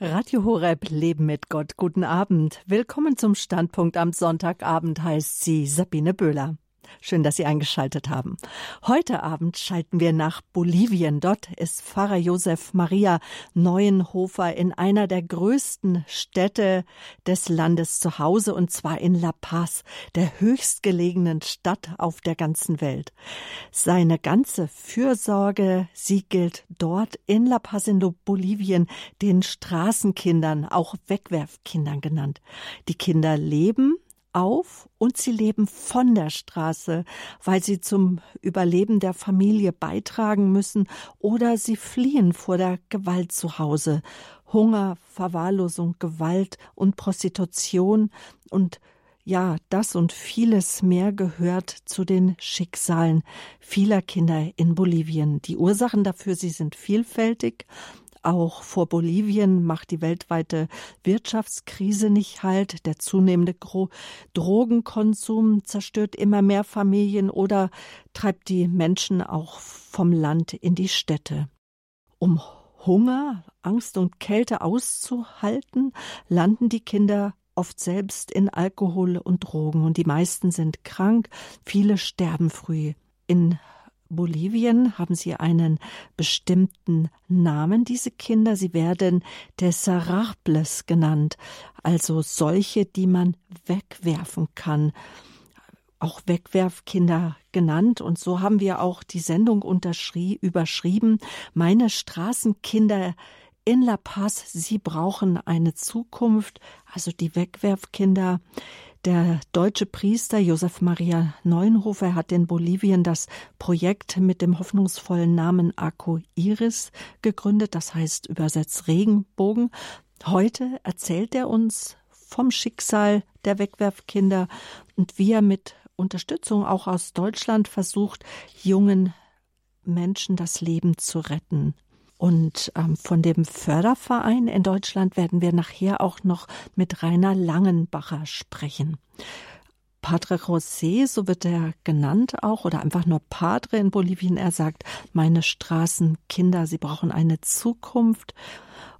Radio Horeb Leben mit Gott. Guten Abend. Willkommen zum Standpunkt am Sonntagabend heißt sie Sabine Böhler. Schön, dass Sie eingeschaltet haben. Heute Abend schalten wir nach Bolivien. Dort ist Pfarrer Josef Maria Neuenhofer in einer der größten Städte des Landes zu Hause, und zwar in La Paz, der höchstgelegenen Stadt auf der ganzen Welt. Seine ganze Fürsorge, sie gilt dort in La Paz in Bolivien den Straßenkindern, auch Wegwerfkindern genannt. Die Kinder leben auf und sie leben von der Straße, weil sie zum Überleben der Familie beitragen müssen oder sie fliehen vor der Gewalt zu Hause. Hunger, Verwahrlosung, Gewalt und Prostitution und ja, das und vieles mehr gehört zu den Schicksalen vieler Kinder in Bolivien. Die Ursachen dafür, sie sind vielfältig auch vor Bolivien macht die weltweite Wirtschaftskrise nicht halt. Der zunehmende Drogenkonsum zerstört immer mehr Familien oder treibt die Menschen auch vom Land in die Städte. Um Hunger, Angst und Kälte auszuhalten, landen die Kinder oft selbst in Alkohol und Drogen und die meisten sind krank, viele sterben früh. In Bolivien haben sie einen bestimmten Namen, diese Kinder. Sie werden Desarables genannt, also solche, die man wegwerfen kann. Auch Wegwerfkinder genannt. Und so haben wir auch die Sendung überschrieben. Meine Straßenkinder in La Paz, sie brauchen eine Zukunft, also die Wegwerfkinder. Der deutsche Priester Josef Maria Neuenhofer hat in Bolivien das Projekt mit dem hoffnungsvollen Namen Arco Iris gegründet, das heißt übersetzt Regenbogen. Heute erzählt er uns vom Schicksal der Wegwerfkinder und wie er mit Unterstützung auch aus Deutschland versucht, jungen Menschen das Leben zu retten. Und ähm, von dem Förderverein in Deutschland werden wir nachher auch noch mit Rainer Langenbacher sprechen. Padre José, so wird er genannt auch, oder einfach nur Padre in Bolivien. Er sagt, meine Straßenkinder, sie brauchen eine Zukunft.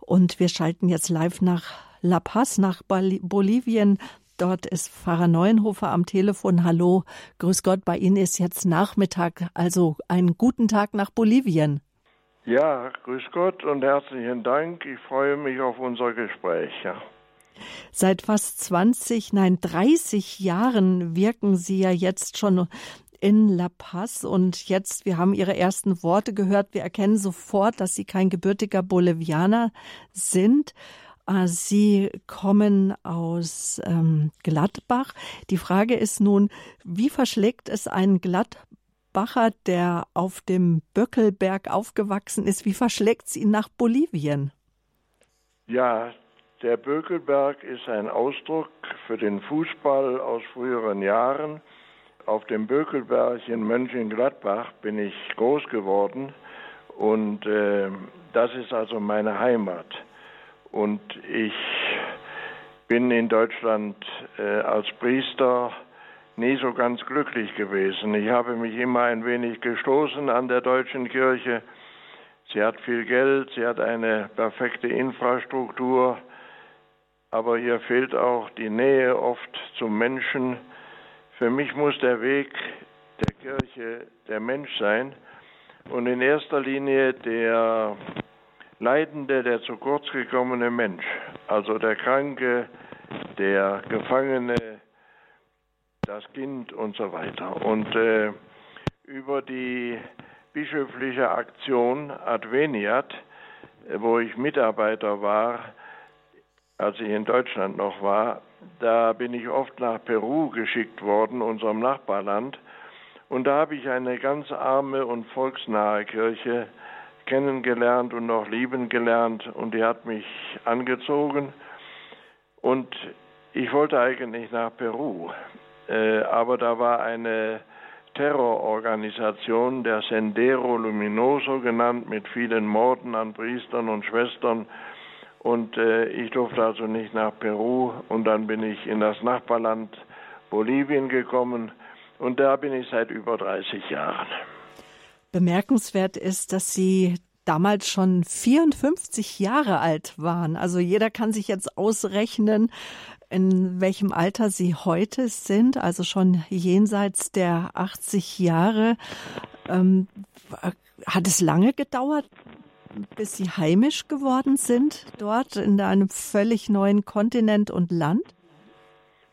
Und wir schalten jetzt live nach La Paz, nach Bolivien. Dort ist Pfarrer Neuenhofer am Telefon. Hallo, grüß Gott, bei Ihnen ist jetzt Nachmittag, also einen guten Tag nach Bolivien. Ja, grüß Gott und herzlichen Dank. Ich freue mich auf unser Gespräch. Ja. Seit fast 20, nein 30 Jahren wirken Sie ja jetzt schon in La Paz und jetzt, wir haben Ihre ersten Worte gehört, wir erkennen sofort, dass Sie kein gebürtiger Bolivianer sind. Äh, Sie kommen aus ähm, Gladbach. Die Frage ist nun, wie verschlägt es einen Gladbach? Bacher, der auf dem Böckelberg aufgewachsen ist, wie verschlägt es ihn nach Bolivien? Ja, der Böckelberg ist ein Ausdruck für den Fußball aus früheren Jahren. Auf dem Bökelberg in Mönchengladbach bin ich groß geworden und äh, das ist also meine Heimat. Und ich bin in Deutschland äh, als Priester nie so ganz glücklich gewesen. Ich habe mich immer ein wenig gestoßen an der deutschen Kirche. Sie hat viel Geld, sie hat eine perfekte Infrastruktur, aber ihr fehlt auch die Nähe oft zum Menschen. Für mich muss der Weg der Kirche der Mensch sein und in erster Linie der leidende, der zu kurz gekommene Mensch, also der Kranke, der Gefangene, das Kind und so weiter. Und äh, über die bischöfliche Aktion Adveniat, wo ich Mitarbeiter war, als ich in Deutschland noch war, da bin ich oft nach Peru geschickt worden, unserem Nachbarland. Und da habe ich eine ganz arme und volksnahe Kirche kennengelernt und noch lieben gelernt. Und die hat mich angezogen. Und ich wollte eigentlich nach Peru. Äh, aber da war eine Terrororganisation, der Sendero Luminoso genannt, mit vielen Morden an Priestern und Schwestern. Und äh, ich durfte also nicht nach Peru. Und dann bin ich in das Nachbarland Bolivien gekommen. Und da bin ich seit über 30 Jahren. Bemerkenswert ist, dass Sie damals schon 54 Jahre alt waren. Also jeder kann sich jetzt ausrechnen, in welchem Alter Sie heute sind, also schon jenseits der 80 Jahre. Ähm, hat es lange gedauert, bis Sie heimisch geworden sind dort in einem völlig neuen Kontinent und Land?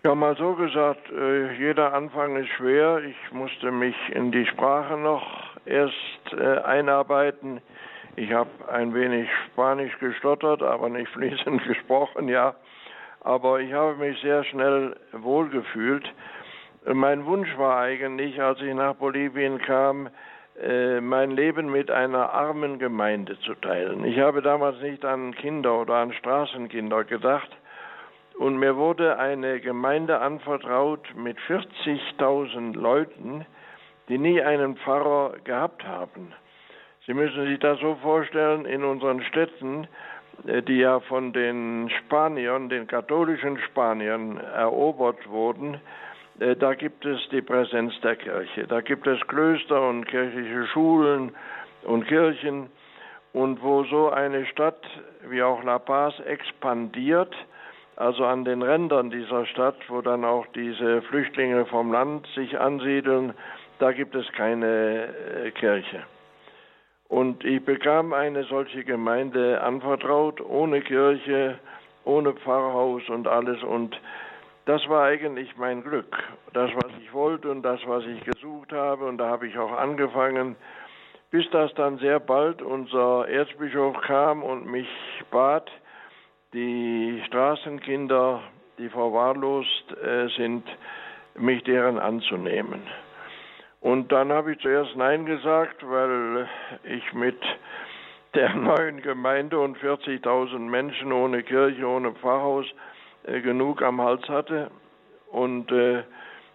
Ja, mal so gesagt, äh, jeder Anfang ist schwer. Ich musste mich in die Sprache noch erst äh, einarbeiten. Ich habe ein wenig Spanisch gestottert, aber nicht fließend gesprochen, ja. Aber ich habe mich sehr schnell wohlgefühlt. Mein Wunsch war eigentlich, als ich nach Bolivien kam, äh, mein Leben mit einer armen Gemeinde zu teilen. Ich habe damals nicht an Kinder oder an Straßenkinder gedacht, und mir wurde eine Gemeinde anvertraut mit 40.000 Leuten, die nie einen Pfarrer gehabt haben. Sie müssen sich das so vorstellen, in unseren Städten, die ja von den Spaniern, den katholischen Spaniern erobert wurden, äh, da gibt es die Präsenz der Kirche. Da gibt es Klöster und kirchliche Schulen und Kirchen. Und wo so eine Stadt wie auch La Paz expandiert, also an den Rändern dieser Stadt, wo dann auch diese Flüchtlinge vom Land sich ansiedeln, da gibt es keine äh, Kirche. Und ich bekam eine solche Gemeinde anvertraut, ohne Kirche, ohne Pfarrhaus und alles. Und das war eigentlich mein Glück. Das, was ich wollte und das, was ich gesucht habe. Und da habe ich auch angefangen, bis das dann sehr bald unser Erzbischof kam und mich bat, die Straßenkinder, die verwahrlost äh, sind, mich deren anzunehmen. Und dann habe ich zuerst Nein gesagt, weil ich mit der neuen Gemeinde und 40.000 Menschen ohne Kirche, ohne Pfarrhaus äh, genug am Hals hatte. Und äh,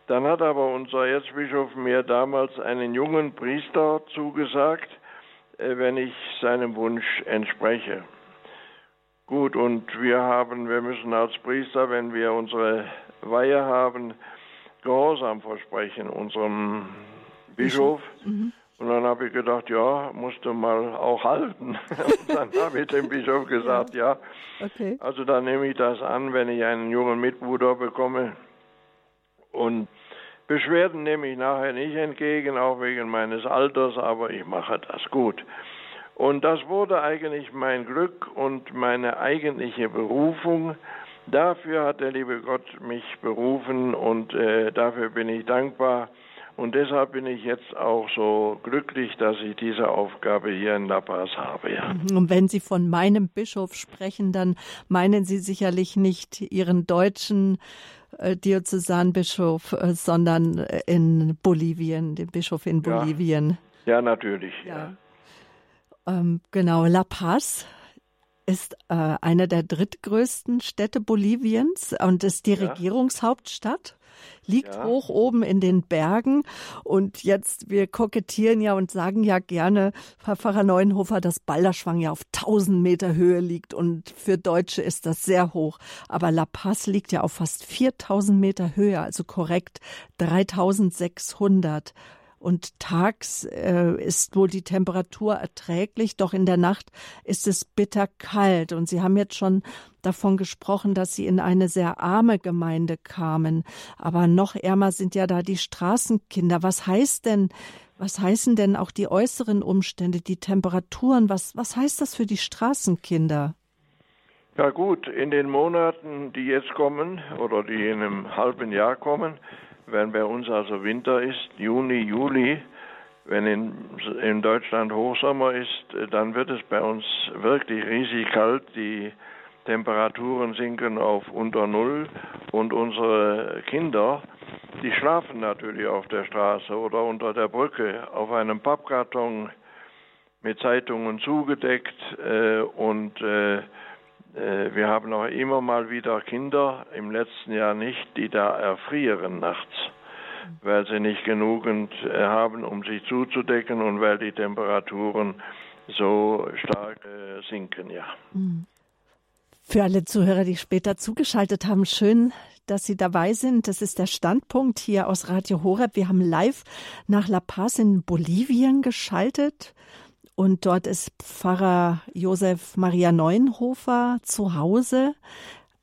dann hat aber unser Erzbischof mir damals einen jungen Priester zugesagt, äh, wenn ich seinem Wunsch entspreche. Gut, und wir haben, wir müssen als Priester, wenn wir unsere Weihe haben, Gehorsam versprechen unserem Bischof. Mhm. Und dann habe ich gedacht, ja, musst du mal auch halten. Und dann habe ich dem Bischof gesagt, ja. ja. Okay. Also dann nehme ich das an, wenn ich einen jungen Mitbruder bekomme. Und Beschwerden nehme ich nachher nicht entgegen, auch wegen meines Alters, aber ich mache das gut. Und das wurde eigentlich mein Glück und meine eigentliche Berufung. Dafür hat der liebe Gott mich berufen und äh, dafür bin ich dankbar. Und deshalb bin ich jetzt auch so glücklich, dass ich diese Aufgabe hier in La Paz habe. Ja. Und wenn Sie von meinem Bischof sprechen, dann meinen Sie sicherlich nicht Ihren deutschen äh, Diözesanbischof, äh, sondern äh, in Bolivien, den Bischof in Bolivien. Ja, ja natürlich. Ja. ja. Ähm, genau, La Paz ist äh, eine der drittgrößten Städte Boliviens und ist die ja. Regierungshauptstadt. Liegt ja. hoch oben in den Bergen. Und jetzt, wir kokettieren ja und sagen ja gerne, Herr Pfarrer Neuenhofer, dass Balderschwang ja auf 1000 Meter Höhe liegt. Und für Deutsche ist das sehr hoch. Aber La Paz liegt ja auf fast 4000 Meter Höhe, also korrekt 3600 und tags äh, ist wohl die Temperatur erträglich, doch in der Nacht ist es bitterkalt. Und Sie haben jetzt schon davon gesprochen, dass Sie in eine sehr arme Gemeinde kamen. Aber noch ärmer sind ja da die Straßenkinder. Was heißt denn, was heißen denn auch die äußeren Umstände, die Temperaturen? Was, was heißt das für die Straßenkinder? Ja gut, in den Monaten, die jetzt kommen oder die in einem halben Jahr kommen, wenn bei uns also Winter ist, Juni, Juli, wenn in, in Deutschland Hochsommer ist, dann wird es bei uns wirklich riesig kalt. Die Temperaturen sinken auf unter Null und unsere Kinder, die schlafen natürlich auf der Straße oder unter der Brücke auf einem Pappkarton mit Zeitungen zugedeckt äh, und äh, wir haben auch immer mal wieder Kinder, im letzten Jahr nicht, die da erfrieren nachts, weil sie nicht genügend äh, haben, um sich zuzudecken und weil die Temperaturen so stark äh, sinken, ja. Mhm. Für alle Zuhörer, die später zugeschaltet haben, schön, dass Sie dabei sind. Das ist der Standpunkt hier aus Radio Horeb. Wir haben live nach La Paz in Bolivien geschaltet. Und dort ist Pfarrer Josef Maria Neuenhofer zu Hause,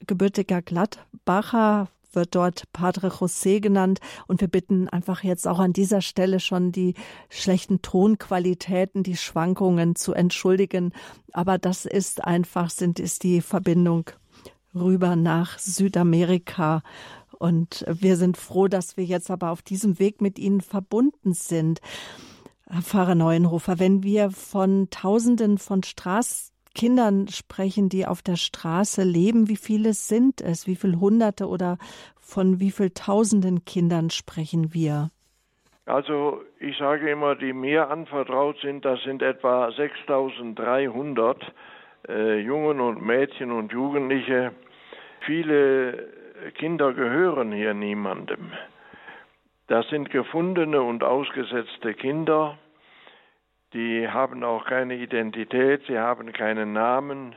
gebürtiger Gladbacher, wird dort Padre José genannt. Und wir bitten einfach jetzt auch an dieser Stelle schon die schlechten Tonqualitäten, die Schwankungen zu entschuldigen. Aber das ist einfach, sind, ist die Verbindung rüber nach Südamerika. Und wir sind froh, dass wir jetzt aber auf diesem Weg mit Ihnen verbunden sind. Herr Pfarrer Neuenhofer, wenn wir von Tausenden von Straßkindern sprechen, die auf der Straße leben, wie viele sind es? Wie viele Hunderte oder von wie viel Tausenden Kindern sprechen wir? Also ich sage immer, die mir anvertraut sind, das sind etwa 6300 äh, Jungen und Mädchen und Jugendliche. Viele Kinder gehören hier niemandem. Das sind gefundene und ausgesetzte Kinder, die haben auch keine Identität, sie haben keinen Namen.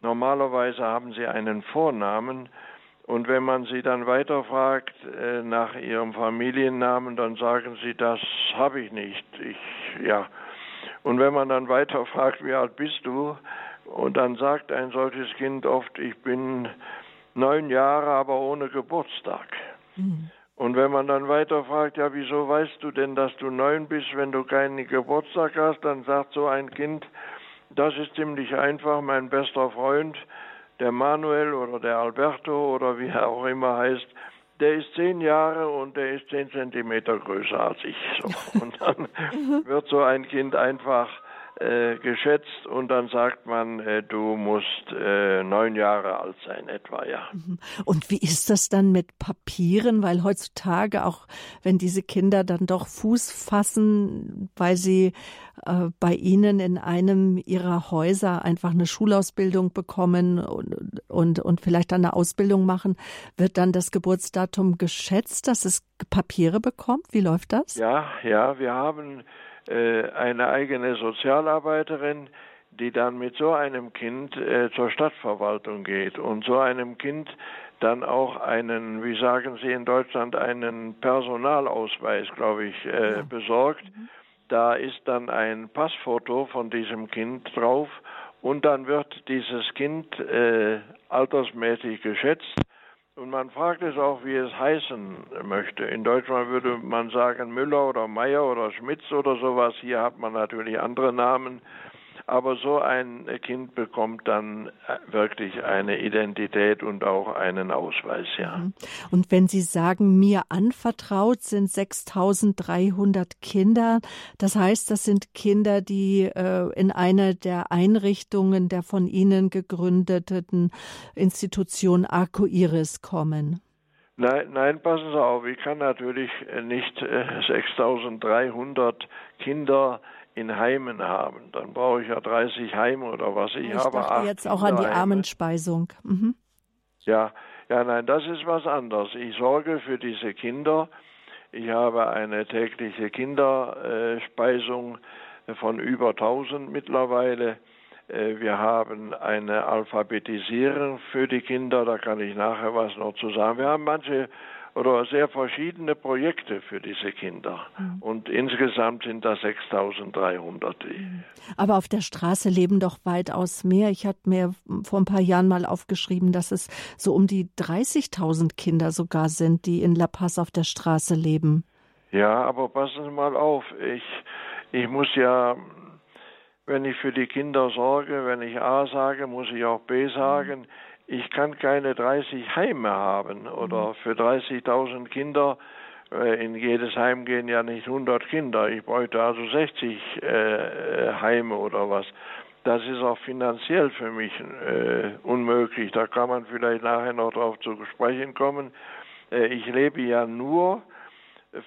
Normalerweise haben sie einen Vornamen. Und wenn man sie dann weiterfragt äh, nach ihrem Familiennamen, dann sagen sie, das habe ich nicht. Ich, ja. Und wenn man dann weiterfragt, wie alt bist du? Und dann sagt ein solches Kind oft, ich bin neun Jahre, aber ohne Geburtstag. Mhm. Und wenn man dann weiter fragt, ja, wieso weißt du denn, dass du neun bist, wenn du keinen Geburtstag hast, dann sagt so ein Kind, das ist ziemlich einfach, mein bester Freund, der Manuel oder der Alberto oder wie er auch immer heißt, der ist zehn Jahre und der ist zehn Zentimeter größer als ich. So. Und dann mhm. wird so ein Kind einfach äh, geschätzt und dann sagt man, äh, du musst äh, neun Jahre alt sein, etwa, ja. Mhm. Und wie ist das dann mit Papieren? Weil heutzutage auch, wenn diese Kinder dann doch Fuß fassen, weil sie äh, bei Ihnen in einem Ihrer Häuser einfach eine Schulausbildung bekommen und, und, und vielleicht dann eine Ausbildung machen, wird dann das Geburtsdatum geschätzt, dass es Papiere bekommt? Wie läuft das? Ja, ja, wir haben eine eigene Sozialarbeiterin, die dann mit so einem Kind äh, zur Stadtverwaltung geht und so einem Kind dann auch einen, wie sagen Sie in Deutschland, einen Personalausweis, glaube ich, äh, ja. besorgt. Mhm. Da ist dann ein Passfoto von diesem Kind drauf und dann wird dieses Kind äh, altersmäßig geschätzt und man fragt es auch, wie es heißen möchte. In Deutschland würde man sagen Müller oder Meier oder Schmitz oder sowas. Hier hat man natürlich andere Namen. Aber so ein Kind bekommt dann äh, wirklich eine Identität und auch einen Ausweis, ja. Mhm. Und wenn Sie sagen, mir anvertraut sind 6300 Kinder, das heißt, das sind Kinder, die äh, in einer der Einrichtungen der von Ihnen gegründeten Institution Arco Iris kommen. Nein, nein, passen Sie auf, ich kann natürlich nicht äh, 6300 Kinder in Heimen haben. Dann brauche ich ja 30 Heime oder was. Ich, ich habe dachte jetzt auch an die Armenspeisung. Mhm. Ja, ja, nein, das ist was anderes. Ich sorge für diese Kinder. Ich habe eine tägliche Kinderspeisung von über 1000 mittlerweile. Äh, wir haben eine Alphabetisierung für die Kinder, da kann ich nachher was noch zu sagen. Wir haben manche oder sehr verschiedene Projekte für diese Kinder. Mhm. Und insgesamt sind das 6300. Mhm. Aber auf der Straße leben doch weitaus mehr. Ich hatte mir vor ein paar Jahren mal aufgeschrieben, dass es so um die 30.000 Kinder sogar sind, die in La Paz auf der Straße leben. Ja, aber passen Sie mal auf. Ich, ich muss ja wenn ich für die Kinder sorge, wenn ich A sage, muss ich auch B sagen. Ich kann keine 30 Heime haben oder mhm. für 30.000 Kinder äh, in jedes Heim gehen ja nicht 100 Kinder. Ich bräuchte also 60 äh, Heime oder was. Das ist auch finanziell für mich äh, unmöglich. Da kann man vielleicht nachher noch darauf zu sprechen kommen. Äh, ich lebe ja nur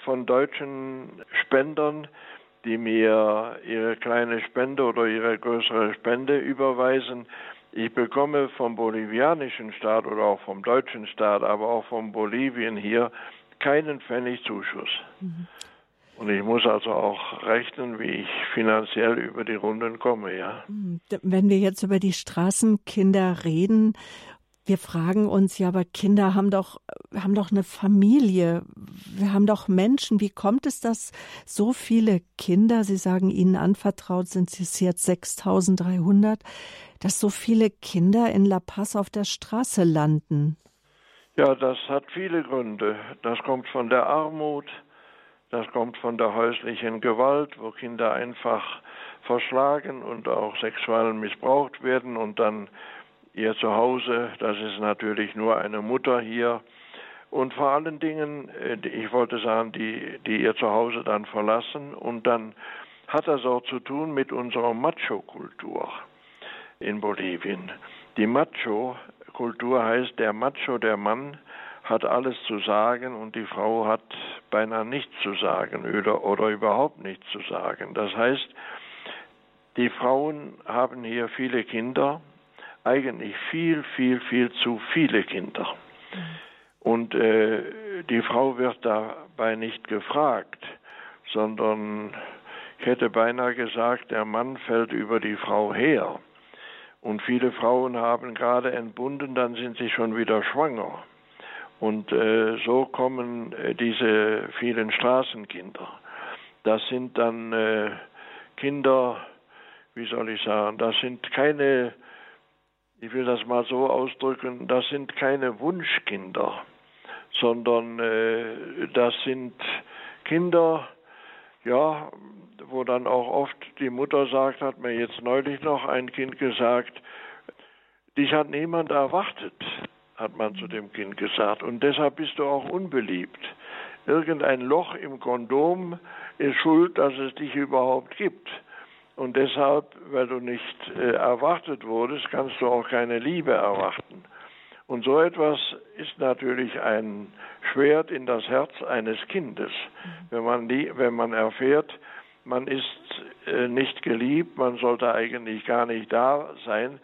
von deutschen Spendern, die mir ihre kleine Spende oder ihre größere Spende überweisen. Ich bekomme vom bolivianischen Staat oder auch vom deutschen Staat, aber auch von Bolivien hier keinen Pfennig Zuschuss. Mhm. Und ich muss also auch rechnen, wie ich finanziell über die Runden komme, ja. Mhm. Wenn wir jetzt über die Straßenkinder reden, Wir fragen uns ja, aber Kinder haben doch, haben doch eine Familie. Wir haben doch Menschen. Wie kommt es, dass so viele Kinder, Sie sagen, Ihnen anvertraut sind es jetzt 6300, dass so viele Kinder in La Paz auf der Straße landen? Ja, das hat viele Gründe. Das kommt von der Armut, das kommt von der häuslichen Gewalt, wo Kinder einfach verschlagen und auch sexuell missbraucht werden und dann ihr Zuhause, das ist natürlich nur eine Mutter hier. Und vor allen Dingen, äh, ich wollte sagen, die, die ihr Zuhause dann verlassen. Und dann hat das auch zu tun mit unserer Macho-Kultur in Bolivien. Die Macho-Kultur heißt, der Macho, der Mann, hat alles zu sagen und die Frau hat beinahe nichts zu sagen oder, oder überhaupt nichts zu sagen. Das heißt, die Frauen haben hier viele Kinder, eigentlich viel, viel, viel zu viele Kinder. Und äh, die Frau wird dabei nicht gefragt, sondern ich hätte beinahe gesagt, der Mann fällt über die Frau her. Und viele Frauen haben gerade entbunden, dann sind sie schon wieder schwanger. Und äh, so kommen äh, diese vielen Straßenkinder. Das sind dann äh, Kinder, wie soll ich sagen, das sind keine ich will das mal so ausdrücken, das sind keine Wunschkinder, sondern äh, das sind Kinder, ja, wo dann auch oft die Mutter sagt, hat mir jetzt neulich noch ein Kind gesagt, dich hat niemand erwartet, hat man zu dem Kind gesagt, und deshalb bist du auch unbeliebt. Irgendein Loch im Kondom ist schuld, dass es dich überhaupt gibt. Und deshalb, weil du nicht äh, erwartet wurdest, kannst du auch keine Liebe erwarten. Und so etwas ist natürlich ein Schwert in das Herz eines Kindes. Wenn man, die, wenn man erfährt, man ist äh, nicht geliebt, man sollte eigentlich gar nicht da sein,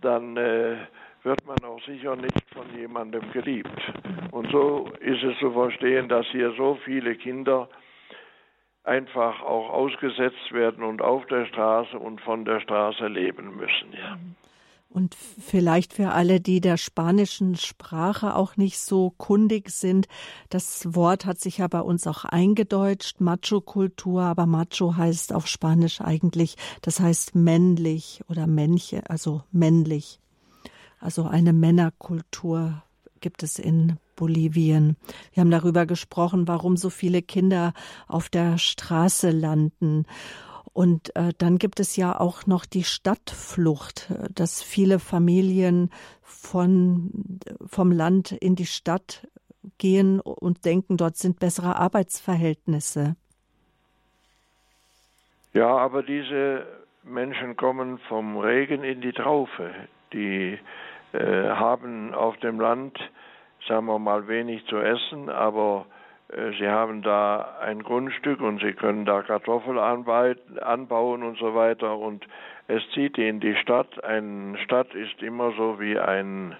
dann äh, wird man auch sicher nicht von jemandem geliebt. Und so ist es zu verstehen, dass hier so viele Kinder einfach auch ausgesetzt werden und auf der Straße und von der Straße leben müssen. Ja. Und vielleicht für alle, die der spanischen Sprache auch nicht so kundig sind, das Wort hat sich ja bei uns auch eingedeutscht, Macho-Kultur, aber Macho heißt auf Spanisch eigentlich, das heißt männlich oder Männche, also männlich. Also eine Männerkultur gibt es in Bolivien. Wir haben darüber gesprochen, warum so viele Kinder auf der Straße landen. Und äh, dann gibt es ja auch noch die Stadtflucht, dass viele Familien von, vom Land in die Stadt gehen und denken, dort sind bessere Arbeitsverhältnisse. Ja, aber diese Menschen kommen vom Regen in die Traufe. Die äh, haben auf dem Land sagen wir mal, wenig zu essen, aber äh, sie haben da ein Grundstück und sie können da Kartoffeln anbauen und so weiter und es zieht in die Stadt. Eine Stadt ist immer so wie ein,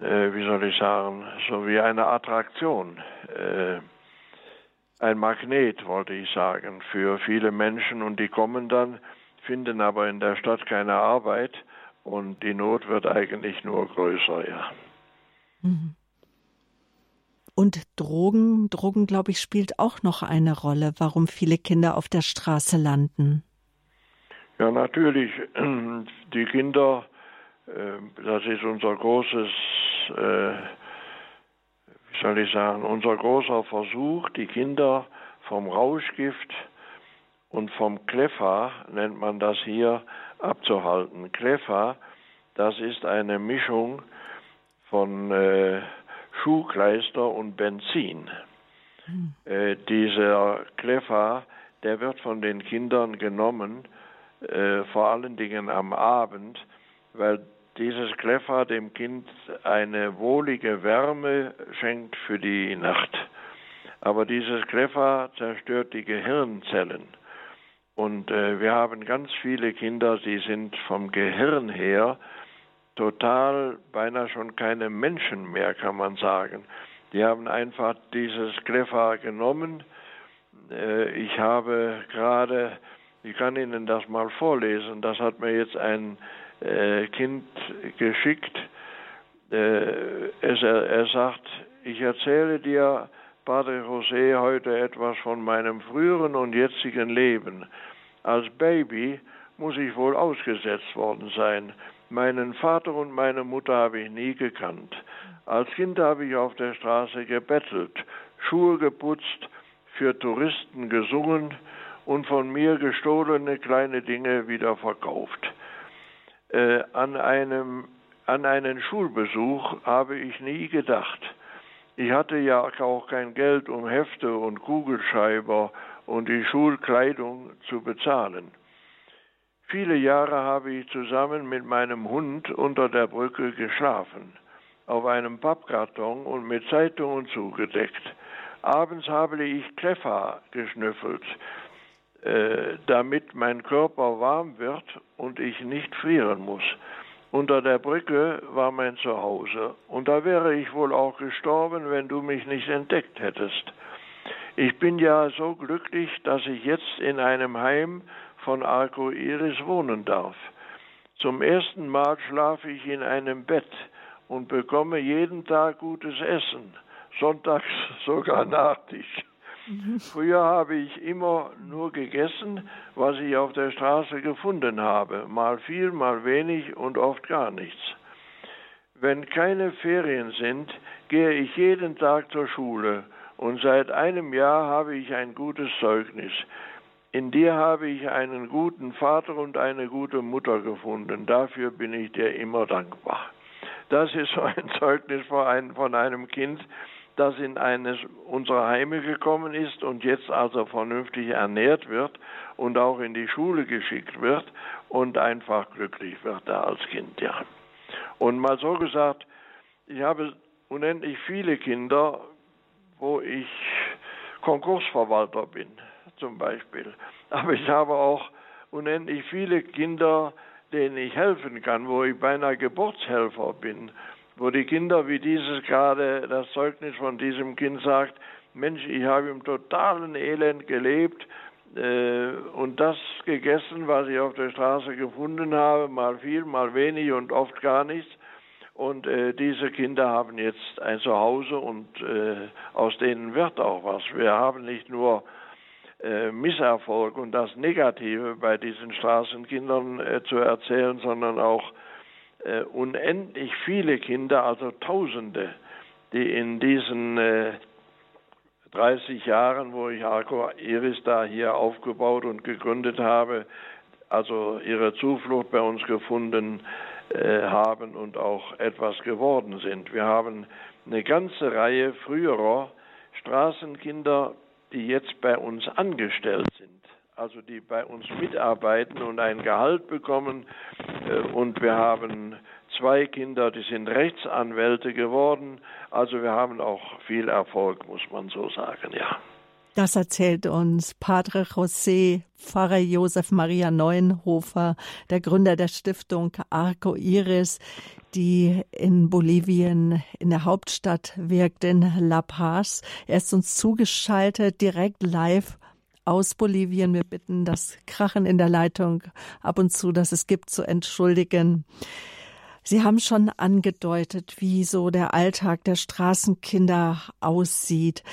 äh, wie soll ich sagen, so wie eine Attraktion. Äh, ein Magnet, wollte ich sagen, für viele Menschen und die kommen dann, finden aber in der Stadt keine Arbeit und die Not wird eigentlich nur größer, ja. Mhm. Und Drogen, Drogen, glaube ich, spielt auch noch eine Rolle, warum viele Kinder auf der Straße landen. Ja, natürlich. Die Kinder, äh, das ist unser großes, äh, wie soll ich sagen, unser großer Versuch, die Kinder vom Rauschgift und vom Kleffa, nennt man das hier, abzuhalten. Kleffa, das ist eine Mischung von äh, Schuhkleister und Benzin. Hm. Äh, dieser Kleffer, der wird von den Kindern genommen, äh, vor allen Dingen am Abend, weil dieses Kleffer dem Kind eine wohlige Wärme schenkt für die Nacht. Aber dieses Kleffer zerstört die Gehirnzellen. Und äh, wir haben ganz viele Kinder, die sind vom Gehirn her total beinahe schon keine Menschen mehr, kann man sagen. Die haben einfach dieses Kleffer genommen. Äh, ich habe gerade, ich kann Ihnen das mal vorlesen, das hat mir jetzt ein äh, Kind geschickt. Äh, er sagt, ich erzähle dir, Padre José, heute etwas von meinem früheren und jetzigen Leben. Als Baby muss ich wohl ausgesetzt worden sein. Meinen Vater und meine Mutter habe ich nie gekannt. Als Kind habe ich auf der Straße gebettelt, Schuhe geputzt, für Touristen gesungen und von mir gestohlene kleine Dinge wieder verkauft. Äh, an, einem, an einen Schulbesuch habe ich nie gedacht. Ich hatte ja auch kein Geld, um Hefte und Kugelschreiber und die Schulkleidung zu bezahlen. Viele Jahre habe ich zusammen mit meinem Hund unter der Brücke geschlafen, auf einem Pappkarton und mit Zeitungen zugedeckt. Abends habe ich Kleffer geschnüffelt, äh, damit mein Körper warm wird und ich nicht frieren muss. Unter der Brücke war mein Zuhause, und da wäre ich wohl auch gestorben, wenn du mich nicht entdeckt hättest. Ich bin ja so glücklich, dass ich jetzt in einem Heim von Arco Iris wohnen darf. Zum ersten Mal schlafe ich in einem Bett und bekomme jeden Tag gutes Essen sonntags sogar Nachtisch. Früher habe ich immer nur gegessen, was ich auf der Straße gefunden habe, mal viel, mal wenig und oft gar nichts. Wenn keine Ferien sind, gehe ich jeden Tag zur Schule und seit einem Jahr habe ich ein gutes Zeugnis. In dir habe ich einen guten Vater und eine gute Mutter gefunden. Dafür bin ich dir immer dankbar. Das ist so ein Zeugnis von einem Kind, das in eines unserer Heime gekommen ist und jetzt also vernünftig ernährt wird und auch in die Schule geschickt wird und einfach glücklich wird da als Kind, ja. Und mal so gesagt, ich habe unendlich viele Kinder, wo ich Konkursverwalter bin, zum Beispiel. Aber ich habe auch unendlich viele Kinder, denen ich helfen kann, wo ich beinahe Geburtshelfer bin wo die Kinder wie dieses gerade das Zeugnis von diesem Kind sagt, Mensch, ich habe im totalen Elend gelebt äh, und das gegessen, was ich auf der Straße gefunden habe, mal viel, mal wenig und oft gar nichts. Und äh, diese Kinder haben jetzt ein Zuhause und äh, aus denen wird auch was. Wir haben nicht nur Misserfolg und das Negative bei diesen Straßenkindern äh, zu erzählen, sondern auch äh, unendlich viele Kinder, also Tausende, die in diesen äh, 30 Jahren, wo ich Arco Iris da hier aufgebaut und gegründet habe, also ihre Zuflucht bei uns gefunden äh, haben und auch etwas geworden sind. Wir haben eine ganze Reihe früherer Straßenkinder, die jetzt bei uns angestellt sind also die bei uns mitarbeiten und ein Gehalt bekommen. Äh, und wir haben zwei Kinder, die sind Rechtsanwälte geworden. Also wir haben auch viel Erfolg, muss man so sagen, ja. Das erzählt uns Padre José Pfarrer Josef Maria Neuenhofer, der Gründer der Stiftung Arco Iris, die in Bolivien in der Hauptstadt wirkt, in La Paz. Er ist uns zugeschaltet, direkt live aus Bolivien. Wir bitten das Krachen in der Leitung ab und zu, dass es gibt, zu entschuldigen. Sie haben schon angedeutet, wie so der Alltag der Straßenkinder aussieht.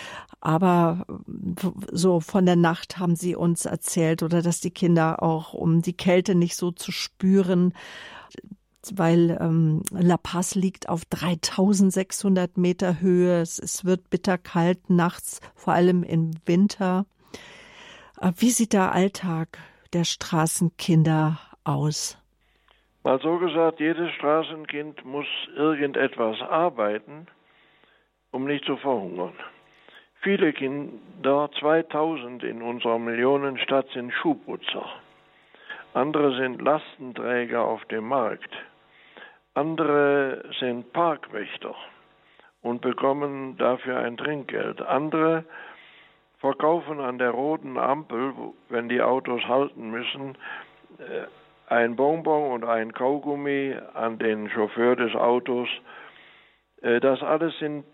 Aber so von der Nacht haben Sie uns erzählt oder dass die Kinder auch, um die Kälte nicht so zu spüren, weil ähm, La Paz liegt auf 3600 Meter Höhe. Es, es wird bitterkalt nachts, vor allem im Winter. Äh, wie sieht der Alltag der Straßenkinder aus? Mal so gesagt, jedes Straßenkind muss irgendetwas arbeiten, um nicht zu verhungern. Viele Kinder, 2000 in unserer Millionenstadt, sind Schuhputzer. Andere sind Lastenträger auf dem Markt. Andere sind Parkwächter und bekommen dafür ein Trinkgeld. Andere verkaufen an der roten Ampel, wenn die Autos halten müssen, äh, ein Bonbon und ein Kaugummi an den Chauffeur des Autos. Äh, das alles sind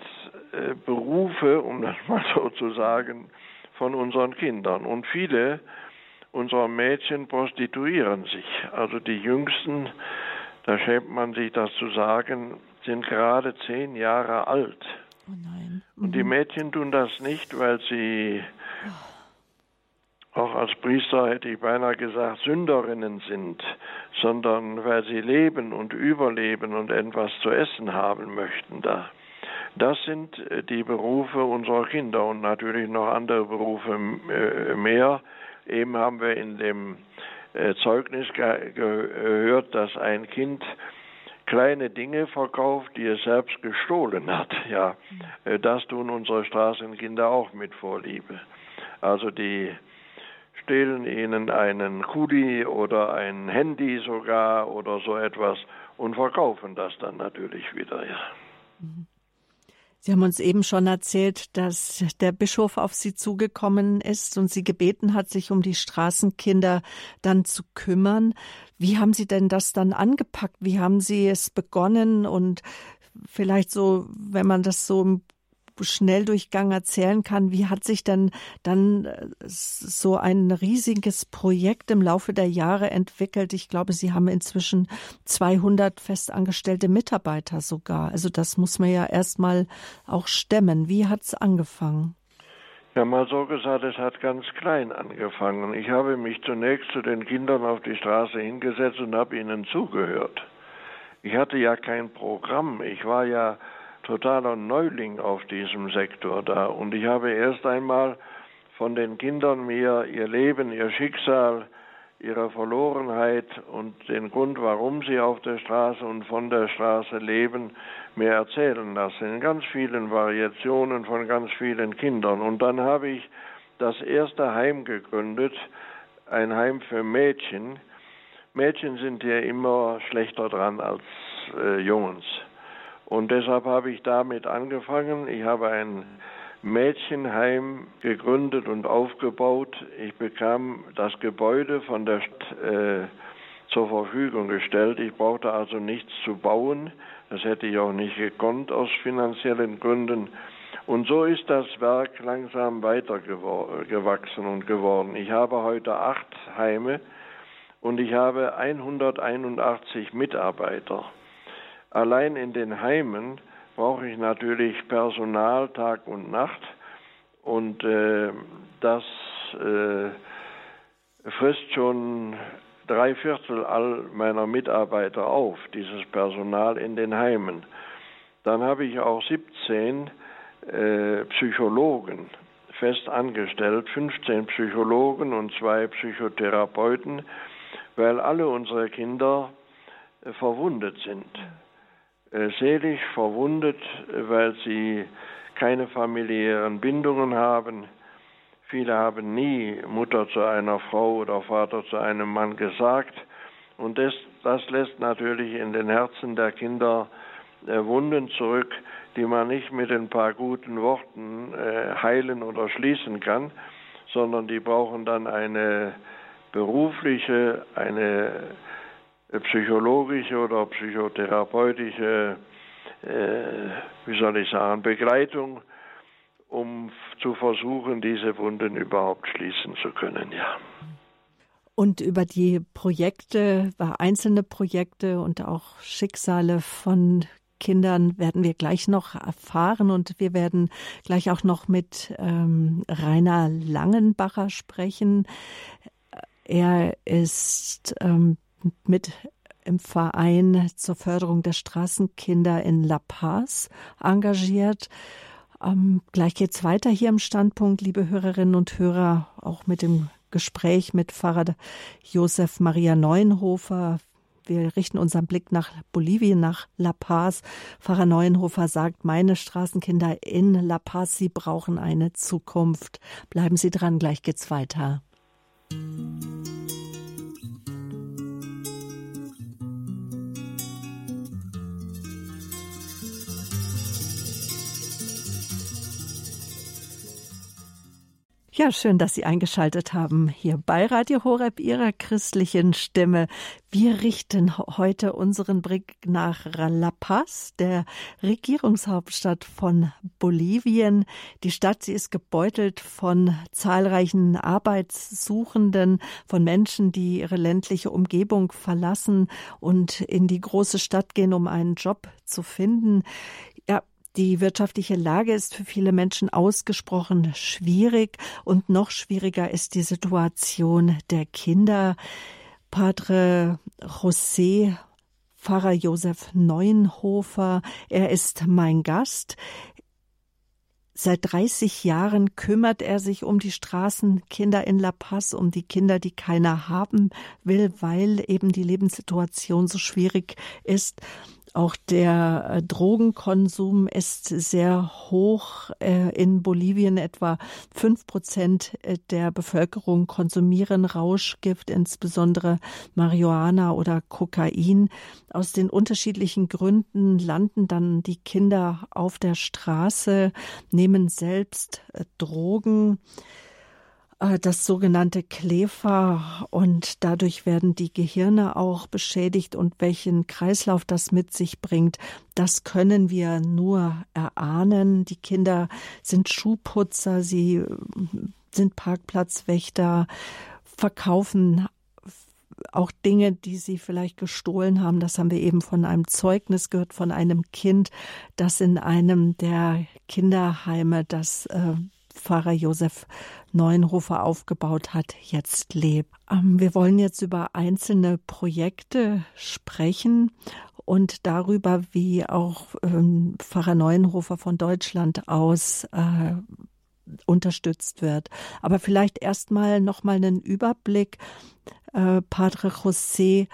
äh, Berufe, um das mal so zu sagen, von unseren Kindern. Und viele unserer Mädchen prostituieren sich. Also die Jüngsten, da schämt man sich das zu sagen, sind gerade zehn Jahre alt. Oh. Mhm. Und die mhm. Mädchen tun das nicht, weil sie auch als Priester hätte ich beinahe gesagt, Sünderinnen sind, sondern weil sie leben und überleben und etwas zu essen haben möchten da. Das sind äh, die Berufe unserer Kinder und natürlich noch andere Berufe äh, mehr. Eben haben wir in dem äh, Zeugnis gehört, dass ein Kind kleine Dinge verkauft, die es selbst gestohlen hat. Ja, das tun unsere Straßenkinder auch mit Vorliebe. Also die stehlen ihnen einen Kuli oder ein Handy sogar oder so etwas und verkaufen das dann natürlich wieder. Ja. Sie haben uns eben schon erzählt, dass der Bischof auf Sie zugekommen ist und Sie gebeten hat, sich um die Straßenkinder dann zu kümmern. Wie haben Sie denn das dann angepackt? Wie haben Sie es begonnen? Und vielleicht so, wenn man das so im Schnelldurchgang erzählen kann, wie hat sich denn dann äh, so ein riesiges Projekt im Laufe der Jahre entwickelt? Ich glaube, Sie haben inzwischen 200 festangestellte Mitarbeiter sogar. Also das muss man ja erstmal auch stemmen. Wie hat es angefangen? Ja, mal so gesagt, es hat ganz klein angefangen. Ich habe mich zunächst zu den Kindern auf die Straße hingesetzt und habe ihnen zugehört. Ich hatte ja kein Programm. Ich war ja totaler Neuling auf diesem Sektor da. Und ich habe erst einmal von den Kindern mir ihr Leben, ihr Schicksal, ihre Verlorenheit und den Grund, warum sie auf der Straße und von der Straße leben, mir erzählen lassen. In ganz vielen Variationen von ganz vielen Kindern. Und dann habe ich das erste Heim gegründet, ein Heim für Mädchen. Mädchen sind ja immer schlechter dran als äh, Jungs. Und deshalb habe ich damit angefangen. Ich habe ein Mädchenheim gegründet und aufgebaut. Ich bekam das Gebäude von der Stadt äh, zur Verfügung gestellt. Ich brauchte also nichts zu bauen. Das hätte ich auch nicht gekonnt aus finanziellen Gründen. Und so ist das Werk langsam weitergewachsen und geworden. Ich habe heute acht Heime und ich habe 181 Mitarbeiter. Allein in den Heimen brauche ich natürlich Personal Tag und Nacht und äh, das äh, frisst schon drei Viertel all meiner Mitarbeiter auf, dieses Personal in den Heimen. Dann habe ich auch 17 äh, Psychologen fest angestellt, 15 Psychologen und zwei Psychotherapeuten, weil alle unsere Kinder äh, verwundet sind. Äh, seelisch verwundet, weil sie keine familiären Bindungen haben. Viele haben nie Mutter zu einer Frau oder Vater zu einem Mann gesagt. Und das, das lässt natürlich in den Herzen der Kinder äh, Wunden zurück, die man nicht mit ein paar guten Worten äh, heilen oder schließen kann, sondern die brauchen dann eine berufliche, eine psychologische oder psychotherapeutische, äh, wie soll ich sagen, Begleitung, um zu versuchen, diese Wunden überhaupt schließen zu können, ja. Und über die Projekte, einzelne Projekte und auch Schicksale von Kindern werden wir gleich noch erfahren und wir werden gleich auch noch mit ähm, Rainer Langenbacher sprechen. Er ist ähm, mit im Verein zur Förderung der Straßenkinder in La Paz engagiert. Ähm, gleich geht's weiter hier im Standpunkt, liebe Hörerinnen und Hörer, auch mit dem Gespräch mit Pfarrer Josef Maria Neuenhofer. Wir richten unseren Blick nach Bolivien, nach La Paz. Pfarrer Neuenhofer sagt, meine Straßenkinder in La Paz, sie brauchen eine Zukunft. Bleiben Sie dran, gleich geht's weiter. Musik Ja, schön, dass Sie eingeschaltet haben hier bei Radio Horeb Ihrer christlichen Stimme. Wir richten heute unseren Blick nach La Paz, der Regierungshauptstadt von Bolivien. Die Stadt, sie ist gebeutelt von zahlreichen Arbeitssuchenden, von Menschen, die ihre ländliche Umgebung verlassen und in die große Stadt gehen, um einen Job zu finden. Die wirtschaftliche Lage ist für viele Menschen ausgesprochen schwierig und noch schwieriger ist die Situation der Kinder. Padre José Pfarrer Josef Neuenhofer, er ist mein Gast. Seit 30 Jahren kümmert er sich um die Straßenkinder in La Paz, um die Kinder, die keiner haben will, weil eben die Lebenssituation so schwierig ist. Auch der äh, Drogenkonsum ist sehr hoch. Äh, in Bolivien etwa fünf Prozent äh, der Bevölkerung konsumieren Rauschgift, insbesondere Marihuana oder Kokain. Aus den unterschiedlichen Gründen landen dann die Kinder auf der Straße, nehmen selbst Drogen. Äh, das sogenannte Klefa und dadurch werden die Gehirne auch beschädigt und welchen Kreislauf das mit sich bringt, das können wir nur erahnen. Die Kinder sind Schuhputzer, sie äh, sind Parkplatzwächter, verkaufen auch Dinge, die sie vielleicht gestohlen haben. Das haben wir eben von einem Zeugnis gehört, von einem Kind, das in einem der Kinderheime, das äh, Pfarrer Josef Neuenhofer aufgebaut hat, jetzt lebt. Ähm, wir wollen jetzt über einzelne Projekte sprechen und darüber, wie auch ähm, Pfarrer Neuenhofer von Deutschland aus äh, unterstützt wird. Aber vielleicht erstmal noch mal einen Überblick, äh, Padre José,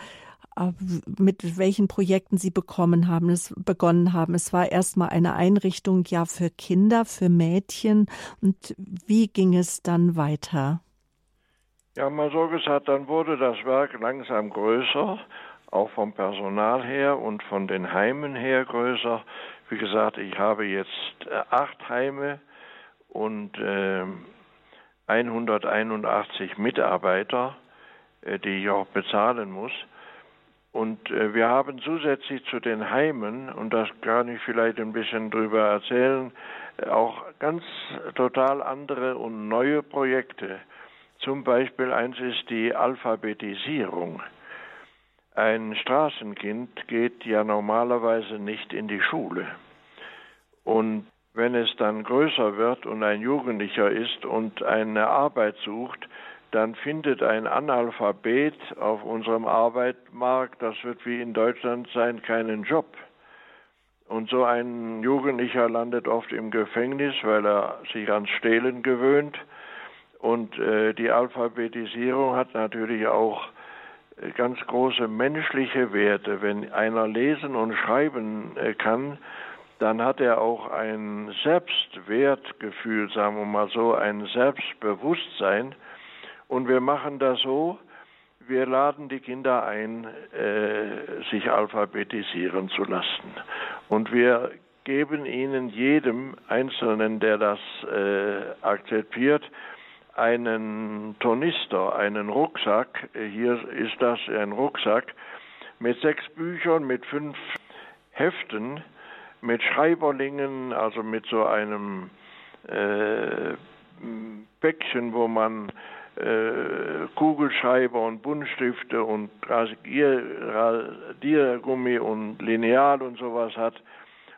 mit welchen Projekten Sie bekommen haben, es begonnen haben. Es war erstmal eine Einrichtung ja für Kinder, für Mädchen. Und wie ging es dann weiter? Ja, mal so gesagt, dann wurde das Werk langsam größer, auch vom Personal her und von den Heimen her größer. Wie gesagt, ich habe jetzt äh, acht Heime und äh, 181 Mitarbeiter, die ich auch bezahlen muss. Und äh, wir haben zusätzlich zu den Heimen, und das kann ich vielleicht ein bisschen drüber erzählen, äh, auch ganz total andere und neue Projekte. Zum Beispiel eins ist die Alphabetisierung. Ein Straßenkind geht ja normalerweise nicht in die Schule. Und wenn es dann größer wird und ein Jugendlicher ist und eine Arbeit sucht, dann findet ein Analphabet auf unserem Arbeitsmarkt, das wird wie in Deutschland sein, keinen Job. Und so ein Jugendlicher landet oft im Gefängnis, weil er sich ans Stehlen gewöhnt. Und äh, die Alphabetisierung hat natürlich auch äh, ganz große menschliche Werte. Wenn einer lesen und schreiben äh, kann, dann hat er auch ein Selbstwertgefühl, sagen wir mal so, ein Selbstbewusstsein und wir machen das so, wir laden die Kinder ein, äh, sich alphabetisieren zu lassen. Und wir geben ihnen jedem Einzelnen, der das äh, akzeptiert, einen Tornister, einen Rucksack. Hier ist das ein Rucksack mit sechs Büchern, mit fünf Heften, mit Schreiberlingen, also mit so einem äh, Päckchen, wo man äh, Kugelschreiber und Buntstifte und Radiergummi und Lineal und sowas hat.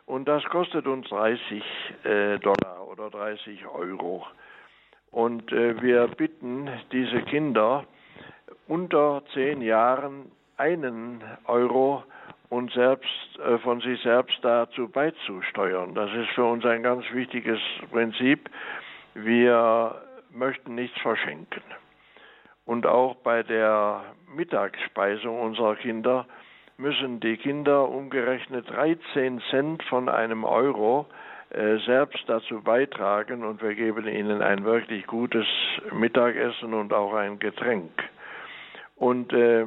Und das kostet uns 30 äh, Dollar oder 30 Euro. Und äh, wir bitten diese Kinder unter zehn Jahren einen Euro und selbst äh, von sich selbst dazu beizusteuern. Das ist für uns ein ganz wichtiges Prinzip. Wir möchten nichts verschenken. Und auch bei der Mittagsspeisung unserer Kinder müssen die Kinder umgerechnet 13 Cent von einem Euro äh, selbst dazu beitragen und wir geben ihnen ein wirklich gutes Mittagessen und auch ein Getränk. Und äh,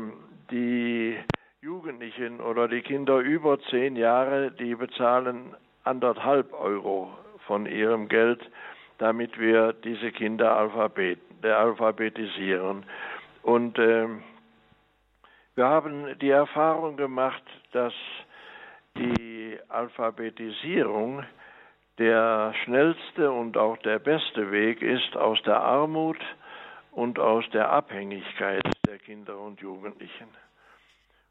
die Jugendlichen oder die Kinder über zehn Jahre, die bezahlen anderthalb Euro von ihrem Geld damit wir diese Kinder alphabet, äh, alphabetisieren. Und äh, wir haben die Erfahrung gemacht, dass die Alphabetisierung der schnellste und auch der beste Weg ist aus der Armut und aus der Abhängigkeit der Kinder und Jugendlichen.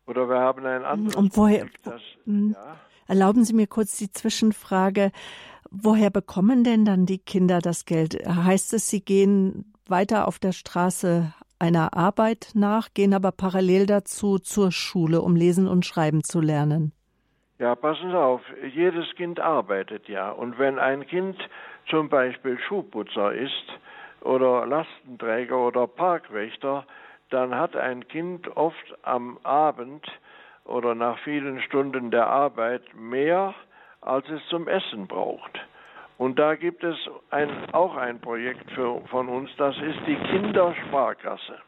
Oder wir haben ein anderes. Und woher? Das, hm. ja? Erlauben Sie mir kurz die Zwischenfrage. Woher bekommen denn dann die Kinder das Geld? Heißt es, sie gehen weiter auf der Straße einer Arbeit nach, gehen aber parallel dazu zur Schule, um lesen und schreiben zu lernen? Ja, passen Sie auf, jedes Kind arbeitet ja. Und wenn ein Kind zum Beispiel Schuhputzer ist oder Lastenträger oder Parkwächter, dann hat ein Kind oft am Abend oder nach vielen Stunden der Arbeit mehr, als es zum Essen braucht. Und da gibt es ein, auch ein Projekt für, von uns, das ist die Kindersparkasse.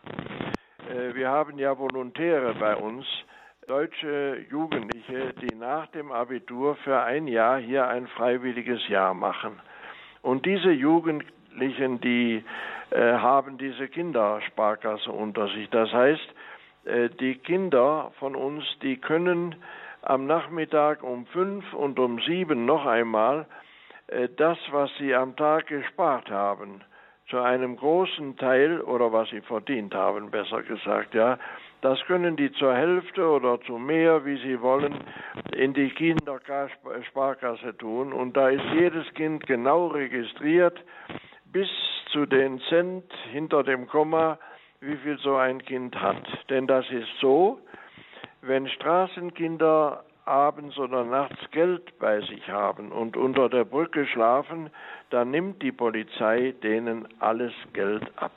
Äh, wir haben ja Volontäre bei uns, deutsche Jugendliche, die nach dem Abitur für ein Jahr hier ein freiwilliges Jahr machen. Und diese Jugendlichen, die äh, haben diese Kindersparkasse unter sich. Das heißt, äh, die Kinder von uns, die können am Nachmittag um fünf und um sieben noch einmal äh, das, was sie am Tag gespart haben, zu einem großen Teil oder was sie verdient haben, besser gesagt, ja, das können die zur Hälfte oder zu mehr, wie sie wollen, in die Kindersparkasse tun. Und da ist jedes Kind genau registriert, bis zu den Cent hinter dem Komma, wie viel so ein Kind hat. Denn das ist so, wenn Straßenkinder abends oder nachts Geld bei sich haben und unter der Brücke schlafen, dann nimmt die Polizei denen alles Geld ab.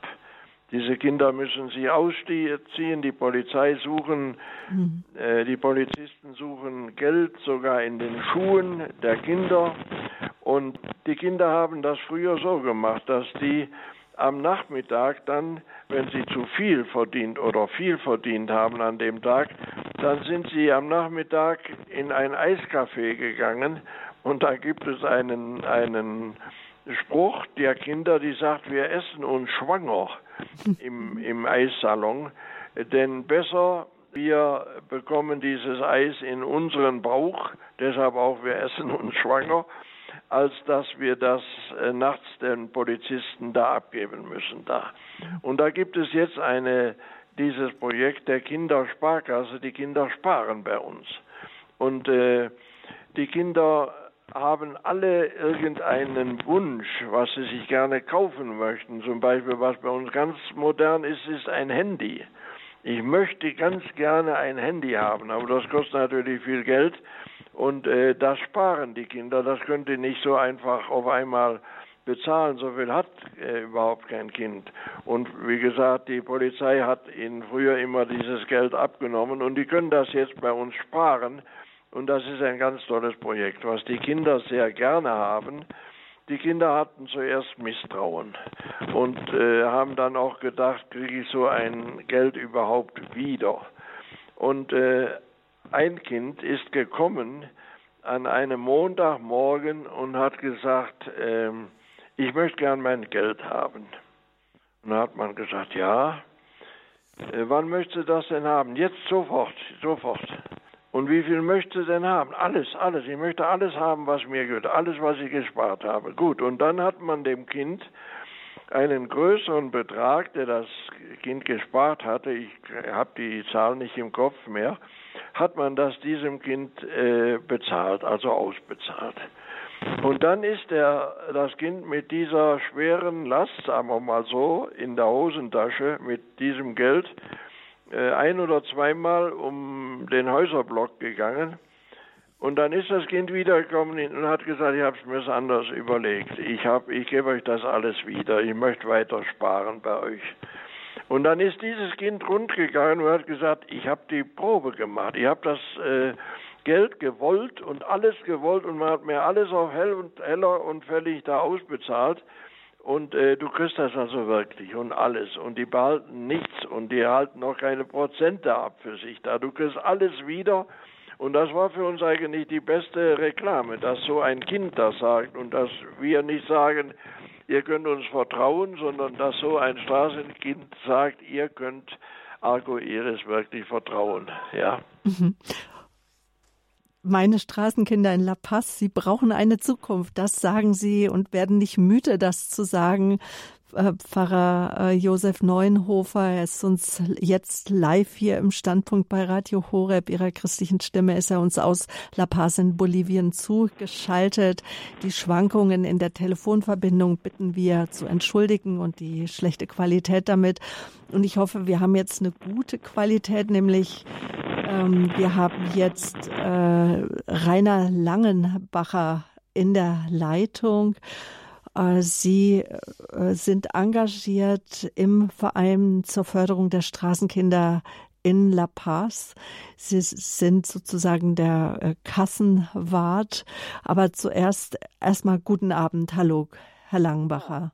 Diese Kinder müssen sie ausziehen, die Polizei suchen, mhm. äh, die Polizisten suchen Geld sogar in den Schuhen der Kinder. Und die Kinder haben das früher so gemacht, dass die am Nachmittag dann, wenn sie zu viel verdient oder viel verdient haben an dem Tag, dann sind sie am Nachmittag in ein Eiscafé gegangen und da gibt es einen, einen Spruch der Kinder, die sagt, wir essen uns schwanger im, im Eissalon, denn besser wir bekommen dieses Eis in unseren Bauch, deshalb auch wir essen uns schwanger, als dass wir das äh, nachts den Polizisten da abgeben müssen da. Und da gibt es jetzt eine dieses Projekt der Kindersparkasse, die Kinder sparen bei uns. Und äh, die Kinder haben alle irgendeinen Wunsch, was sie sich gerne kaufen möchten. Zum Beispiel, was bei uns ganz modern ist, ist ein Handy. Ich möchte ganz gerne ein Handy haben, aber das kostet natürlich viel Geld. Und äh, das sparen die Kinder. Das können die nicht so einfach auf einmal bezahlen. So viel hat äh, überhaupt kein Kind. Und wie gesagt, die Polizei hat ihnen früher immer dieses Geld abgenommen und die können das jetzt bei uns sparen. Und das ist ein ganz tolles Projekt, was die Kinder sehr gerne haben. Die Kinder hatten zuerst Misstrauen und äh, haben dann auch gedacht, kriege ich so ein Geld überhaupt wieder? Und äh, ein Kind ist gekommen an einem Montagmorgen und hat gesagt, äh, ich möchte gern mein Geld haben. Und da hat man gesagt, ja, äh, wann möchtest du das denn haben? Jetzt sofort, sofort. Und wie viel möchtest du denn haben? Alles, alles. Ich möchte alles haben, was mir gehört, alles, was ich gespart habe. Gut, und dann hat man dem Kind einen größeren Betrag, der das Kind gespart hatte, ich habe die Zahl nicht im Kopf mehr, hat man das diesem Kind äh, bezahlt, also ausbezahlt. Und dann ist der, das Kind mit dieser schweren Last, sagen wir mal so, in der Hosentasche mit diesem Geld äh, ein oder zweimal um den Häuserblock gegangen. Und dann ist das Kind wiedergekommen und hat gesagt, ich habe es mir anders überlegt. Ich, ich gebe euch das alles wieder. Ich möchte weiter sparen bei euch. Und dann ist dieses Kind rundgegangen und hat gesagt, ich habe die Probe gemacht. Ich habe das äh, Geld gewollt und alles gewollt und man hat mir alles auf hell und heller und fällig da ausbezahlt. Und äh, du kriegst das also wirklich und alles. Und die behalten nichts und die halten noch keine Prozente ab für sich da. Du kriegst alles wieder. Und das war für uns eigentlich die beste Reklame, dass so ein Kind das sagt und dass wir nicht sagen, ihr könnt uns vertrauen, sondern dass so ein Straßenkind sagt, ihr könnt Arco Iris wirklich vertrauen. Ja. Mhm meine Straßenkinder in La Paz, sie brauchen eine Zukunft. Das sagen sie und werden nicht müde, das zu sagen. Äh, Pfarrer äh, Josef Neuenhofer, er ist uns jetzt live hier im Standpunkt bei Radio Horeb, ihrer christlichen Stimme, ist er uns aus La Paz in Bolivien zugeschaltet. Die Schwankungen in der Telefonverbindung bitten wir zu entschuldigen und die schlechte Qualität damit. Und ich hoffe, wir haben jetzt eine gute Qualität, nämlich ähm, wir haben jetzt äh, Rainer Langenbacher in der Leitung. Äh, Sie äh, sind engagiert im Verein zur Förderung der Straßenkinder in La Paz. Sie sind sozusagen der äh, Kassenwart. Aber zuerst erstmal guten Abend. Hallo, Herr Langenbacher.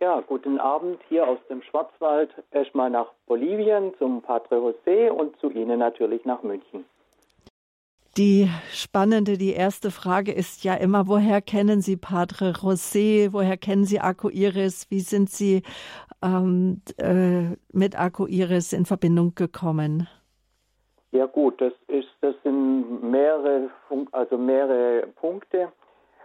Ja, guten Abend hier aus dem Schwarzwald. Erstmal nach Bolivien zum Padre José und zu Ihnen natürlich nach München. Die spannende, die erste Frage ist ja immer, woher kennen Sie Padre José? Woher kennen Sie Arco Iris? Wie sind Sie ähm, äh, mit Arco Iris in Verbindung gekommen? Ja gut, das ist, das sind mehrere, also mehrere Punkte.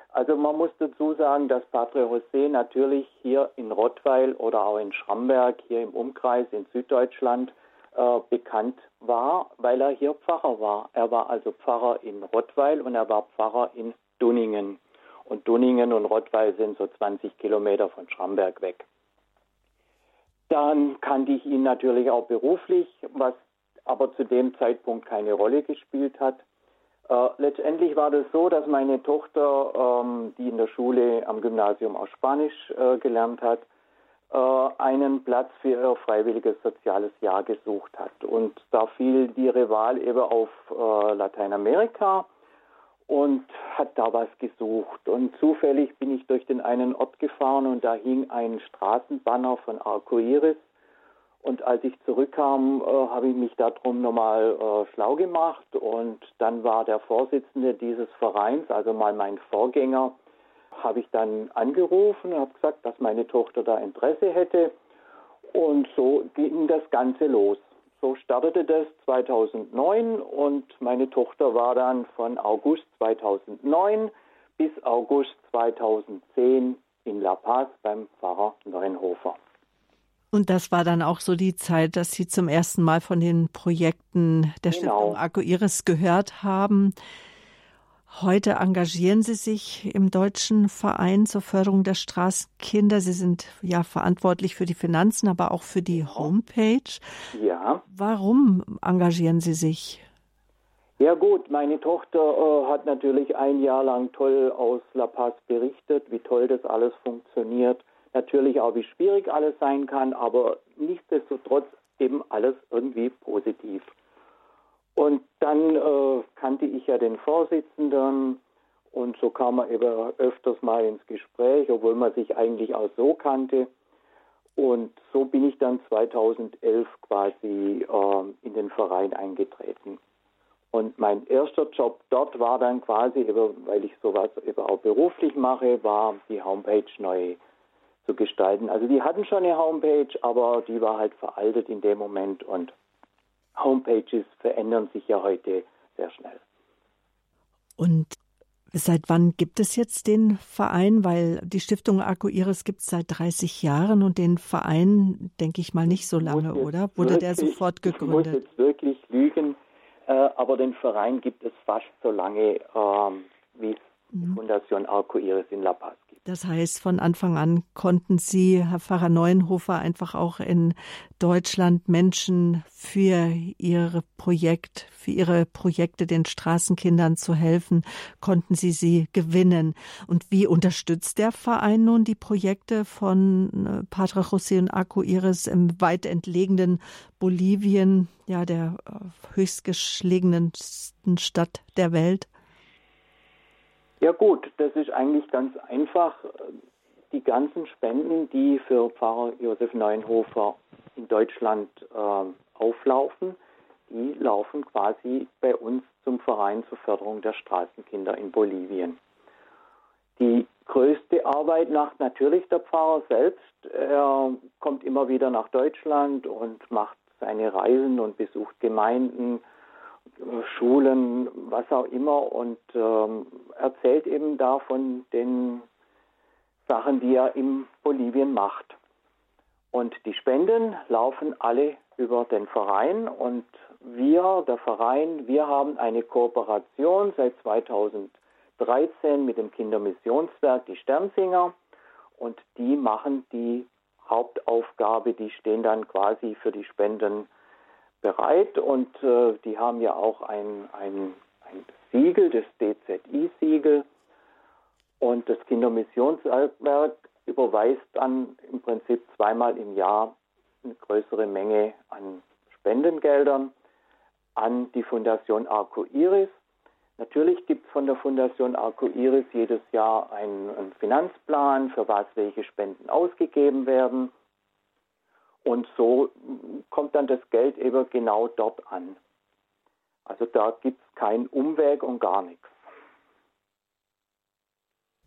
Also man muss dazu sagen, dass Padre José natürlich hier in Rottweil oder auch in Schramberg, hier im Umkreis in Süddeutschland, äh, bekannt war, weil er hier Pfarrer war. Er war also Pfarrer in Rottweil und er war Pfarrer in Dunningen. Und Dunningen und Rottweil sind so 20 Kilometer von Schramberg weg. Dann kannte ich ihn natürlich auch beruflich, was aber zu dem Zeitpunkt keine Rolle gespielt hat. Äh, letztendlich war das so, dass meine Tochter, ähm, die in der Schule am Gymnasium auch Spanisch äh, gelernt hat, einen Platz für ihr freiwilliges soziales Jahr gesucht hat. Und da fiel ihre Wahl eben auf äh, Lateinamerika und hat da was gesucht. Und zufällig bin ich durch den einen Ort gefahren und da hing ein Straßenbanner von Arcoiris und als ich zurückkam, äh, habe ich mich darum nochmal äh, schlau gemacht und dann war der Vorsitzende dieses Vereins, also mal mein Vorgänger, habe ich dann angerufen und habe gesagt, dass meine Tochter da Interesse hätte und so ging das Ganze los. So startete das 2009 und meine Tochter war dann von August 2009 bis August 2010 in La Paz beim Pfarrer Neuenhofer. Und das war dann auch so die Zeit, dass Sie zum ersten Mal von den Projekten der genau. Stiftung Arco Iris gehört haben. Heute engagieren Sie sich im Deutschen Verein zur Förderung der Straßenkinder. Sie sind ja verantwortlich für die Finanzen, aber auch für die Homepage. Ja. Warum engagieren Sie sich? Ja gut, meine Tochter äh, hat natürlich ein Jahr lang toll aus La Paz berichtet, wie toll das alles funktioniert natürlich auch, wie schwierig alles sein kann, aber nichtsdestotrotz eben alles irgendwie positiv. Und dann äh, kannte ich ja den Vorsitzenden und so kam er eben öfters mal ins Gespräch, obwohl man sich eigentlich auch so kannte. Und so bin ich dann 2011 quasi äh, in den Verein eingetreten. Und mein erster Job dort war dann quasi, weil ich sowas eben auch beruflich mache, war die Homepage neu zu gestalten. Also die hatten schon eine Homepage, aber die war halt veraltet in dem Moment und Homepages verändern sich ja heute sehr schnell. Und seit wann gibt es jetzt den Verein? Weil die Stiftung Akku Iris gibt es seit 30 Jahren und den Verein, denke ich mal, nicht so lange, oder? Wurde wirklich, der sofort gegründet? Ich muss jetzt wirklich lügen, äh, aber den Verein gibt es fast so lange, ähm, wie die mhm. Fundation Arco Iris in La Paz das heißt, von Anfang an konnten Sie, Herr Pfarrer Neuenhofer, einfach auch in Deutschland Menschen für Ihre Projekt, für Ihre Projekte den Straßenkindern zu helfen, konnten Sie sie gewinnen. Und wie unterstützt der Verein nun die Projekte von äh, Padre José und Aco Iris im weit entlegenen Bolivien, ja, der äh, höchstgeschlägensten Stadt der Welt? Ja gut, das ist eigentlich ganz einfach. Die ganzen Spenden, die für Pfarrer Josef Neuenhofer in Deutschland äh, auflaufen, die laufen quasi bei uns zum Verein zur Förderung der Straßenkinder in Bolivien. Die größte Arbeit macht natürlich der Pfarrer selbst. Er kommt immer wieder nach Deutschland und macht seine Reisen und besucht Gemeinden, Schulen, was auch immer und ähm, erzählt eben da von den Sachen, die er in Bolivien macht. Und die Spenden laufen alle über den Verein und wir, der Verein, wir haben eine Kooperation seit 2013 mit dem Kindermissionswerk, die Sternsinger, und die machen die Hauptaufgabe, die stehen dann quasi für die Spenden bereit und äh, die haben ja auch ein, ein, ein Siegel, das DZI-Siegel. Und das Kindermissionswerk überweist dann im Prinzip zweimal im Jahr eine größere Menge an Spendengeldern an die Fundation Arco Iris. Natürlich gibt es von der Fundation Arco Iris jedes Jahr einen, einen Finanzplan, für was welche Spenden ausgegeben werden. Und so kommt dann das Geld eben genau dort an. Also da gibt es keinen Umweg und gar nichts.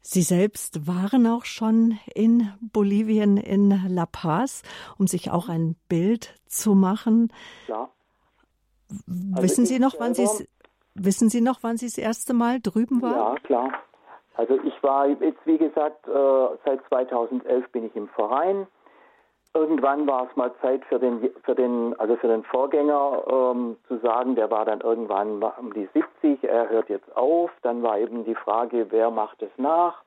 Sie selbst waren auch schon in Bolivien, in La Paz, um sich auch ein Bild zu machen. Ja. Also wissen Sie noch, wann Sie wissen Sie noch, wann Sie das erste Mal drüben waren? Ja, klar. Also ich war jetzt wie gesagt äh, seit 2011 bin ich im Verein irgendwann war es mal Zeit für den, für den, also für den Vorgänger ähm, zu sagen, der war dann irgendwann um die 70, er hört jetzt auf. Dann war eben die Frage, wer macht es nach?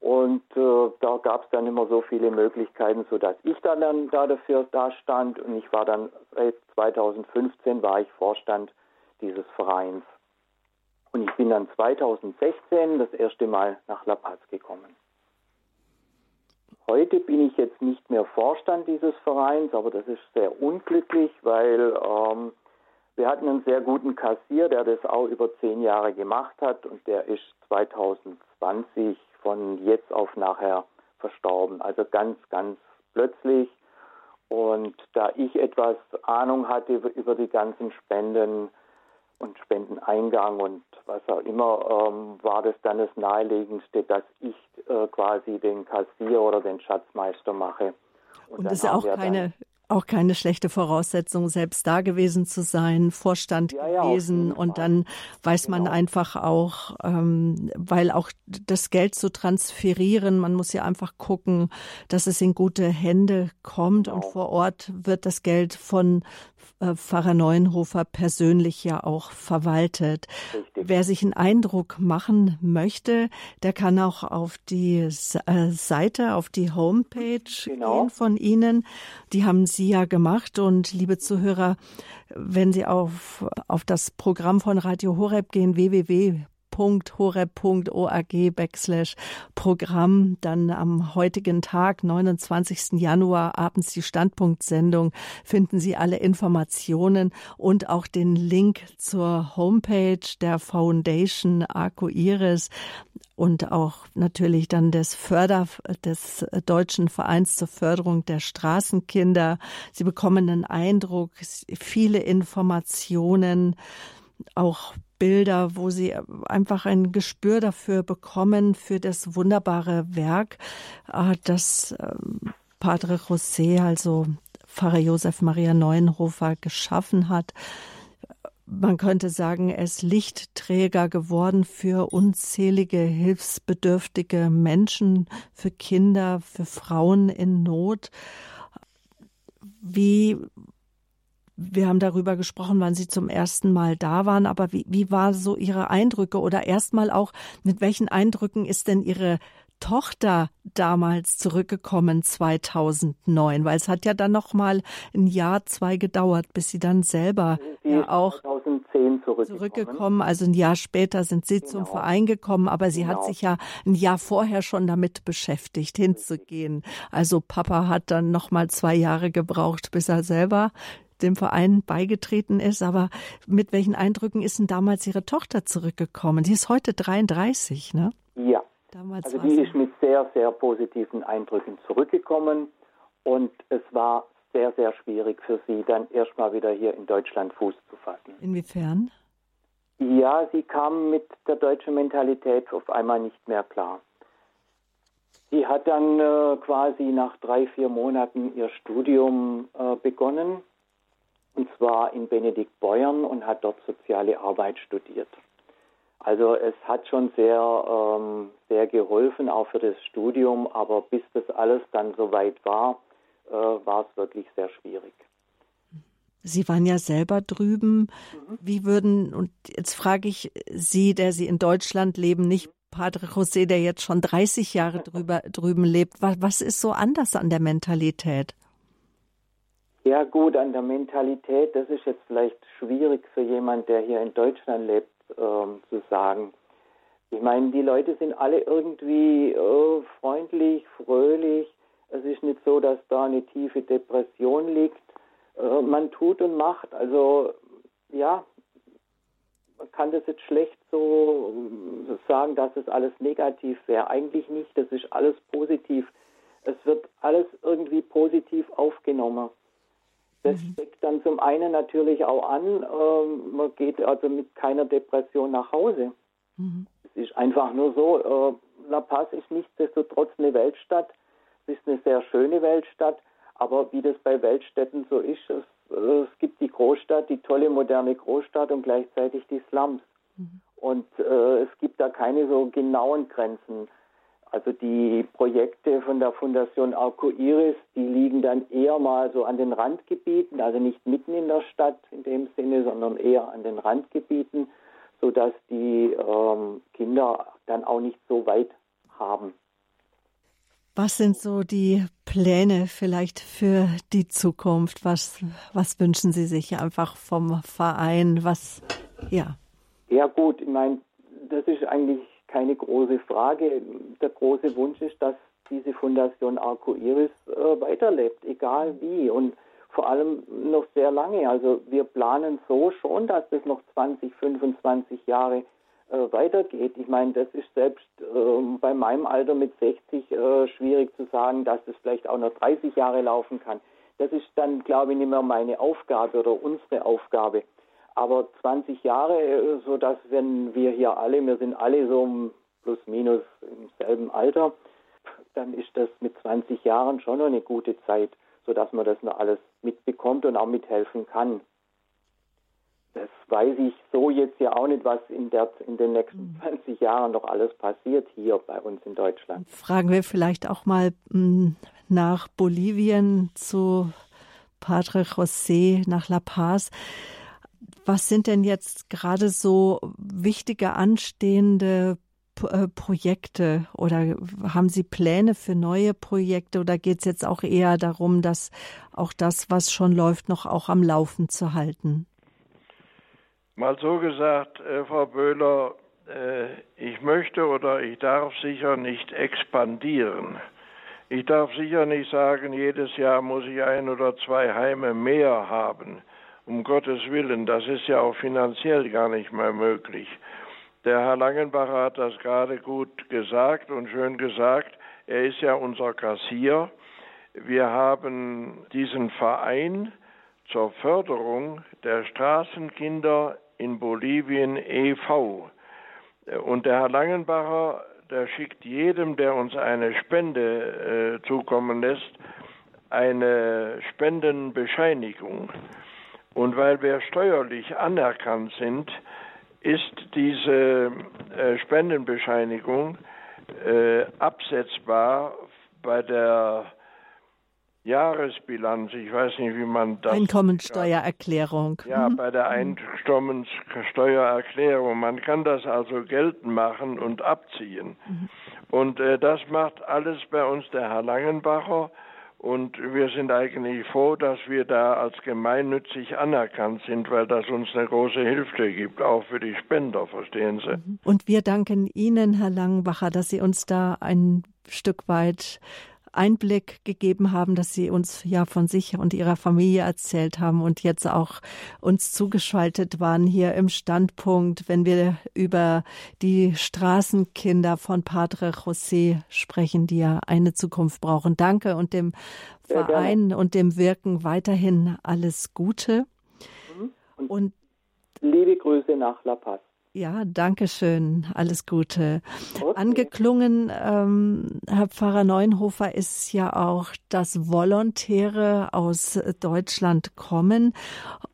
Und äh, da gab es dann immer so viele Möglichkeiten, sodass ich dann, dann da dafür da stand und ich war dann seit 2015 war ich Vorstand dieses Vereins. Und ich bin dann 2016 das erste Mal nach La Paz gekommen. Heute bin ich jetzt nicht mehr Vorstand dieses Vereins, aber das ist sehr unglücklich, weil ähm, wir hatten einen sehr guten Kassier, der das auch über zehn Jahre gemacht hat und der ist 2020 von jetzt auf nachher verstorben. Also ganz, ganz plötzlich. Und da ich etwas Ahnung hatte über, über die ganzen Spenden, und Spendeneingang und was auch immer, ähm, war das dann das Naheliegendste, dass ich äh, quasi den Kassier oder den Schatzmeister mache. Und, und das ist ja auch keine, auch keine schlechte Voraussetzung, selbst da gewesen zu sein, Vorstand ja, ja, gewesen. Und dann weiß genau. man einfach auch, ähm, weil auch das Geld zu transferieren, man muss ja einfach gucken, dass es in gute Hände kommt. Genau. Und vor Ort wird das Geld von Pfarrer Neuenhofer persönlich ja auch verwaltet. Richtig. Wer sich einen Eindruck machen möchte, der kann auch auf die äh, Seite, auf die Homepage genau. gehen von Ihnen. Die haben Sie ja gemacht und liebe Zuhörer, wenn Sie auf, auf das Programm von Radio Horeb gehen, www www.horeb.org backslash Programm. Dann am heutigen Tag, 29. Januar, abends die Standpunktsendung, finden Sie alle Informationen und auch den Link zur Homepage der Foundation Arco Iris und auch natürlich dann des Förder des Deutschen Vereins zur Förderung der Straßenkinder. Sie bekommen einen Eindruck, viele Informationen, auch Bilder, wo sie einfach ein Gespür dafür bekommen, für das wunderbare Werk, äh, das ähm, Padre José, also Pfarrer Josef Maria Neuenhofer, geschaffen hat. Man könnte sagen, er ist Lichtträger geworden für unzählige hilfsbedürftige Menschen, für Kinder, für Frauen in Not. Wie wir haben darüber gesprochen, wann Sie zum ersten Mal da waren, aber wie, wie war so Ihre Eindrücke oder erstmal auch, mit welchen Eindrücken ist denn Ihre Tochter damals zurückgekommen 2009, weil es hat ja dann noch mal ein Jahr, zwei gedauert, bis sie dann selber sie ja auch 2010 zurückgekommen. zurückgekommen. Also ein Jahr später sind sie genau. zum Verein gekommen, aber sie genau. hat sich ja ein Jahr vorher schon damit beschäftigt, hinzugehen. Also Papa hat dann noch mal zwei Jahre gebraucht, bis er selber dem Verein beigetreten ist. Aber mit welchen Eindrücken ist denn damals Ihre Tochter zurückgekommen? Die ist heute 33, ne? Ja. Damals also die ist mit sehr, sehr positiven Eindrücken zurückgekommen und es war sehr, sehr schwierig für sie, dann erstmal wieder hier in Deutschland Fuß zu fassen. Inwiefern? Ja, sie kam mit der deutschen Mentalität auf einmal nicht mehr klar. Sie hat dann äh, quasi nach drei, vier Monaten ihr Studium äh, begonnen, und zwar in Benedikt Beuern und hat dort soziale Arbeit studiert. Also es hat schon sehr, ähm, sehr geholfen, auch für das Studium, aber bis das alles dann soweit war, äh, war es wirklich sehr schwierig. Sie waren ja selber drüben. Mhm. Wie würden, und jetzt frage ich Sie, der Sie in Deutschland leben, nicht Padre José, der jetzt schon 30 Jahre drüber, drüben lebt. Was, was ist so anders an der Mentalität? Ja gut, an der Mentalität, das ist jetzt vielleicht schwierig für jemand, der hier in Deutschland lebt, ähm, zu sagen. Ich meine, die Leute sind alle irgendwie äh, freundlich, fröhlich. Es ist nicht so, dass da eine tiefe Depression liegt. Äh, man tut und macht. Also ja, man kann das jetzt schlecht so sagen, dass es alles negativ wäre. Eigentlich nicht. Das ist alles positiv. Es wird alles irgendwie positiv aufgenommen. Das mhm. steckt dann zum einen natürlich auch an, äh, man geht also mit keiner Depression nach Hause. Mhm. Es ist einfach nur so, äh, La Paz ist nichtsdestotrotz eine Weltstadt. Es ist eine sehr schöne Weltstadt, aber wie das bei Weltstädten so ist, es, äh, es gibt die Großstadt, die tolle moderne Großstadt und gleichzeitig die Slums. Mhm. Und äh, es gibt da keine so genauen Grenzen. Also die Projekte von der Fundation Arco Iris, die liegen dann eher mal so an den Randgebieten, also nicht mitten in der Stadt in dem Sinne, sondern eher an den Randgebieten, sodass die ähm, Kinder dann auch nicht so weit haben. Was sind so die Pläne vielleicht für die Zukunft? Was, was wünschen Sie sich einfach vom Verein? Was, ja. Ja, gut, ich meine, das ist eigentlich keine große Frage. Der große Wunsch ist, dass diese Fundation Arco Iris äh, weiterlebt, egal wie und vor allem noch sehr lange. Also wir planen so schon, dass es noch 20, 25 Jahre äh, weitergeht. Ich meine, das ist selbst äh, bei meinem Alter mit 60 äh, schwierig zu sagen, dass es vielleicht auch noch 30 Jahre laufen kann. Das ist dann, glaube ich, nicht mehr meine Aufgabe oder unsere Aufgabe. Aber 20 Jahre, äh, so dass wenn wir hier alle, wir sind alle so plus minus im selben Alter, dann ist das mit 20 Jahren schon noch eine gute Zeit, so dass man das noch alles mitbekommt und auch mithelfen kann. Das weiß ich so jetzt ja auch nicht, was in, der, in den nächsten 20 hm. Jahren noch alles passiert hier bei uns in Deutschland. Fragen wir vielleicht auch mal hm, nach Bolivien zu Padre José, nach La Paz. Was sind denn jetzt gerade so wichtige anstehende äh, Projekte oder haben Sie Pläne für neue Projekte oder geht es jetzt auch eher darum, dass auch das, was schon läuft, noch auch am Laufen zu halten? Mal so gesagt, äh, Frau Böhler, äh, ich möchte oder ich darf sicher nicht expandieren. Ich darf sicher nicht sagen, jedes Jahr muss ich ein oder zwei Heime mehr haben um Gottes Willen, das ist ja auch finanziell gar nicht mehr möglich. Der Herr Langenbacher hat das gerade gut gesagt und schön gesagt. Er ist ja unser Kassier. Wir haben diesen Verein zur Förderung der Straßenkinder in Bolivien e.V. Und der Herr Langenbacher, der schickt jedem, der uns eine Spende äh, zukommen lässt, eine Spendenbescheinigung. Und weil wir steuerlich anerkannt sind, ist diese äh, Spendenbescheinigung äh, absetzbar bei der Jahresbilanz, ich weiß nicht, wie man das. Einkommensteuererklärung. Ja, mhm. bei der Einkommensteuererklärung. Man kann das also geltend machen und abziehen. Mhm. Und äh, das macht alles bei uns der Herr Langenbacher. Und wir sind eigentlich froh, dass wir da als gemeinnützig anerkannt sind, weil das uns eine große Hilfe gibt, auch für die Spender, verstehen Sie. Und wir danken Ihnen, Herr Langenbacher, dass Sie uns da ein Stück weit Einblick gegeben haben, dass Sie uns ja von sich und Ihrer Familie erzählt haben und jetzt auch uns zugeschaltet waren hier im Standpunkt, wenn wir über die Straßenkinder von Padre José sprechen, die ja eine Zukunft brauchen. Danke und dem Verein und dem Wirken weiterhin alles Gute. Mhm. Und, und liebe Grüße nach La Paz. Ja, danke schön. Alles Gute. Okay. Angeklungen, ähm, Herr Pfarrer Neuenhofer, ist ja auch, dass Volontäre aus Deutschland kommen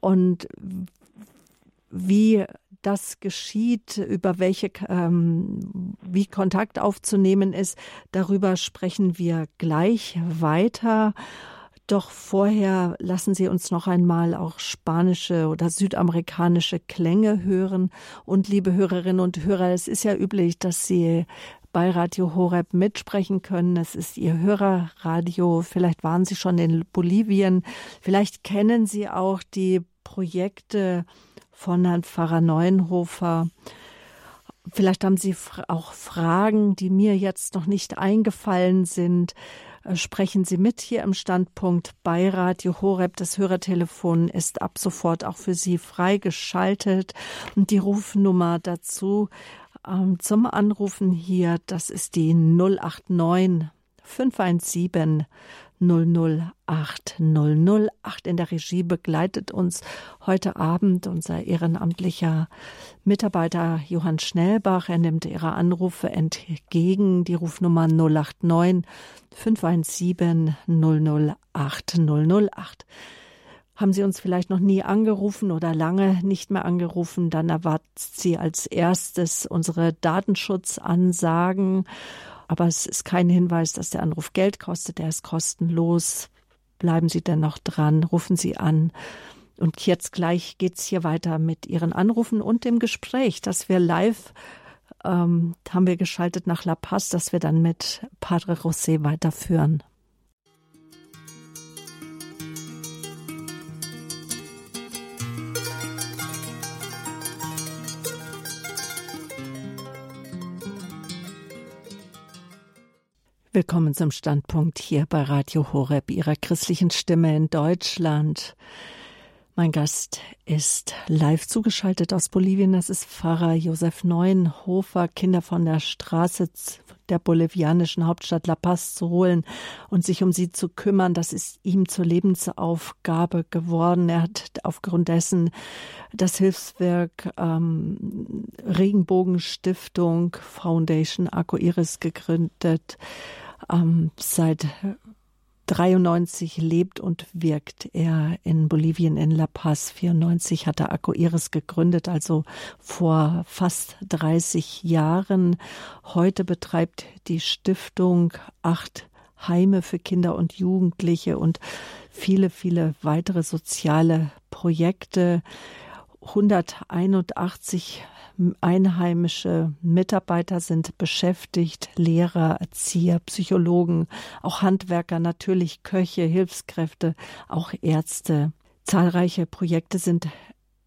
und wie das geschieht, über welche, ähm, wie Kontakt aufzunehmen ist, darüber sprechen wir gleich weiter. Doch vorher lassen Sie uns noch einmal auch spanische oder südamerikanische Klänge hören. Und liebe Hörerinnen und Hörer, es ist ja üblich, dass Sie bei Radio Horeb mitsprechen können. Es ist Ihr Hörerradio. Vielleicht waren Sie schon in Bolivien. Vielleicht kennen Sie auch die Projekte von Herrn Pfarrer Neuenhofer. Vielleicht haben Sie auch Fragen, die mir jetzt noch nicht eingefallen sind. Äh, sprechen Sie mit hier im Standpunkt bei Radio Horeb. Das Hörertelefon ist ab sofort auch für Sie freigeschaltet. Und die Rufnummer dazu ähm, zum Anrufen hier, das ist die 089 517 008 008. In der Regie begleitet uns heute Abend unser ehrenamtlicher Mitarbeiter Johann Schnellbach. Er nimmt Ihre Anrufe entgegen. Die Rufnummer 089 517 008 008. Haben Sie uns vielleicht noch nie angerufen oder lange nicht mehr angerufen, dann erwartet Sie als erstes unsere Datenschutzansagen aber es ist kein Hinweis, dass der Anruf Geld kostet. Er ist kostenlos. Bleiben Sie dennoch dran, rufen Sie an. Und jetzt gleich geht es hier weiter mit Ihren Anrufen und dem Gespräch, das wir live ähm, haben wir geschaltet nach La Paz, das wir dann mit Padre José weiterführen. Willkommen zum Standpunkt hier bei Radio Horeb, Ihrer christlichen Stimme in Deutschland. Mein Gast ist live zugeschaltet aus Bolivien. Das ist Pfarrer Josef Neuenhofer, Kinder von der Straße der bolivianischen Hauptstadt La Paz zu holen und sich um sie zu kümmern. Das ist ihm zur Lebensaufgabe geworden. Er hat aufgrund dessen das Hilfswerk ähm, Regenbogenstiftung Foundation Arco Iris gegründet ähm, seit 93 lebt und wirkt er in Bolivien in La Paz. 94 hat er Iris gegründet, also vor fast 30 Jahren. Heute betreibt die Stiftung acht Heime für Kinder und Jugendliche und viele, viele weitere soziale Projekte. 181 einheimische Mitarbeiter sind beschäftigt, Lehrer, Erzieher, Psychologen, auch Handwerker, natürlich Köche, Hilfskräfte, auch Ärzte. Zahlreiche Projekte sind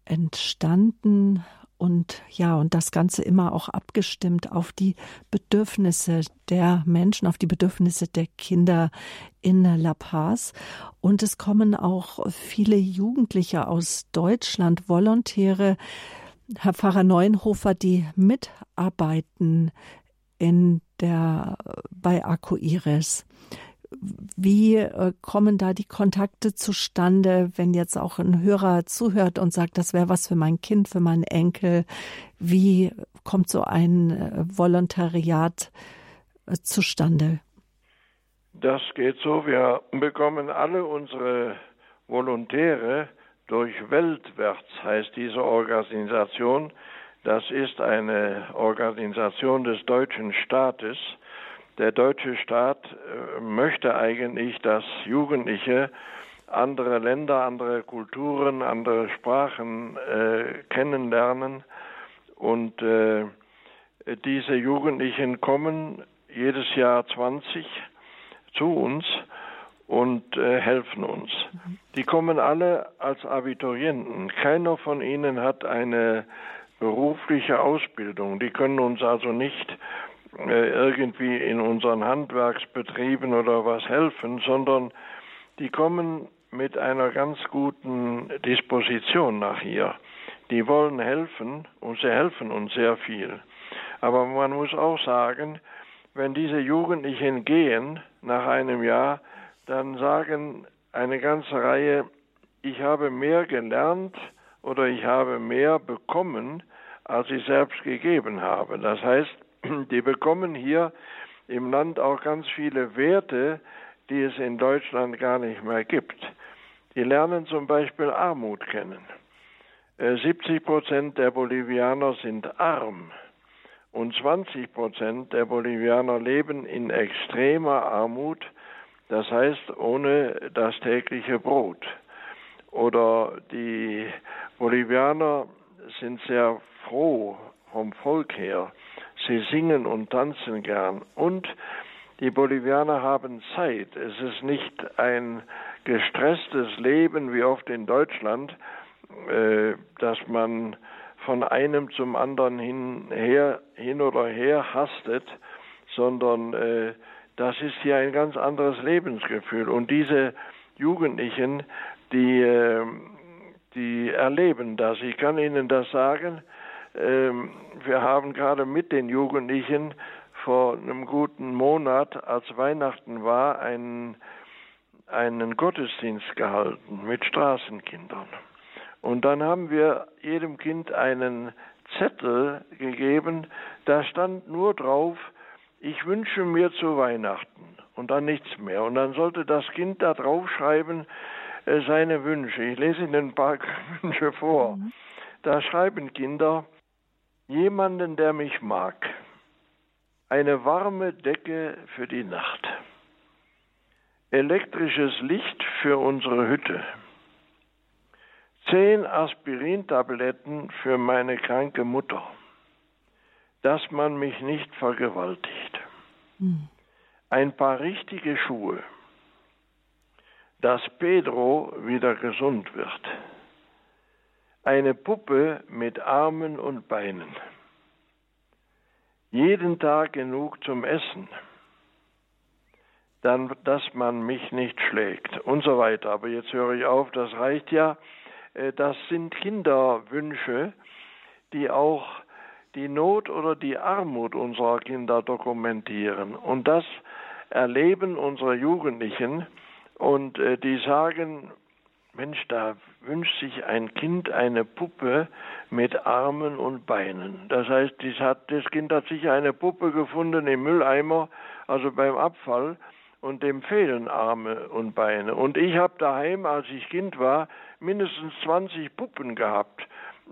entstanden und ja, und das Ganze immer auch abgestimmt auf die Bedürfnisse der Menschen, auf die Bedürfnisse der Kinder in La Paz. Und es kommen auch viele Jugendliche aus Deutschland, Volontäre, Herr Pfarrer Neuenhofer, die mitarbeiten in der, bei Akku Iris. Wie äh, kommen da die Kontakte zustande, wenn jetzt auch ein Hörer zuhört und sagt, das wäre was für mein Kind, für meinen Enkel? Wie kommt so ein äh, Volontariat äh, zustande? Das geht so. Wir bekommen alle unsere Volontäre durch Weltwärts heißt diese Organisation. Das ist eine Organisation des deutschen Staates. Der deutsche Staat äh, möchte eigentlich, dass Jugendliche andere Länder, andere Kulturen, andere Sprachen äh, kennenlernen. Und äh, diese Jugendlichen kommen jedes Jahr 20 zu uns und äh, helfen uns. Die kommen alle als Abiturienten. Keiner von ihnen hat eine berufliche Ausbildung. Die können uns also nicht äh, irgendwie in unseren Handwerksbetrieben oder was helfen, sondern die kommen mit einer ganz guten Disposition nach hier. Die wollen helfen und sie helfen uns sehr viel. Aber man muss auch sagen, wenn diese Jugendlichen gehen nach einem Jahr, dann sagen eine ganze Reihe, ich habe mehr gelernt oder ich habe mehr bekommen, als ich selbst gegeben habe. Das heißt, die bekommen hier im Land auch ganz viele Werte, die es in Deutschland gar nicht mehr gibt. Die lernen zum Beispiel Armut kennen. 70 äh, Prozent der Bolivianer sind arm und 20 Prozent der Bolivianer leben in extremer Armut, das heißt ohne das tägliche Brot. Oder die Bolivianer sind sehr froh vom Volk her. Sie singen und tanzen gern. Und die Bolivianer haben Zeit. Es ist nicht ein gestresstes Leben wie oft in Deutschland, äh, dass man von einem zum anderen hin, her, hin oder her hastet, sondern äh, das ist hier ein ganz anderes Lebensgefühl. Und diese Jugendlichen, die, äh, die erleben das. Ich kann Ihnen das sagen. Ähm, wir haben gerade mit den Jugendlichen vor einem guten Monat, als Weihnachten war, einen, einen Gottesdienst gehalten mit Straßenkindern. Und dann haben wir jedem Kind einen Zettel gegeben, da stand nur drauf, ich wünsche mir zu Weihnachten und dann nichts mehr. Und dann sollte das Kind da drauf schreiben äh, seine Wünsche. Ich lese Ihnen ein paar Wünsche vor. Mhm. Da schreiben Kinder, jemanden, der mich mag, eine warme Decke für die Nacht, elektrisches Licht für unsere Hütte, zehn Aspirintabletten für meine kranke Mutter, dass man mich nicht vergewaltigt, ein paar richtige Schuhe, dass Pedro wieder gesund wird, eine Puppe mit Armen und Beinen, jeden Tag genug zum Essen, dann, dass man mich nicht schlägt und so weiter. Aber jetzt höre ich auf, das reicht ja. Äh, das sind Kinderwünsche, die auch die Not oder die Armut unserer Kinder dokumentieren. Und das erleben unsere Jugendlichen und äh, die sagen, Mensch, da wünscht sich ein Kind eine Puppe mit Armen und Beinen. Das heißt, das Kind hat sich eine Puppe gefunden im Mülleimer, also beim Abfall, und dem fehlen Arme und Beine. Und ich habe daheim, als ich Kind war, mindestens 20 Puppen gehabt.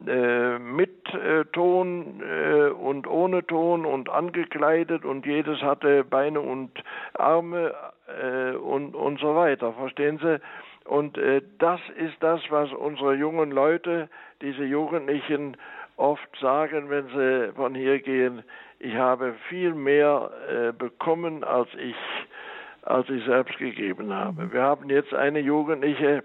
Äh, mit äh, Ton äh, und ohne Ton und angekleidet und jedes hatte Beine und Arme äh, und, und so weiter. Verstehen Sie? Und äh, das ist das, was unsere jungen Leute, diese Jugendlichen oft sagen, wenn sie von hier gehen. Ich habe viel mehr bekommen, als ich als ich selbst gegeben habe. Mhm. Wir haben jetzt eine Jugendliche,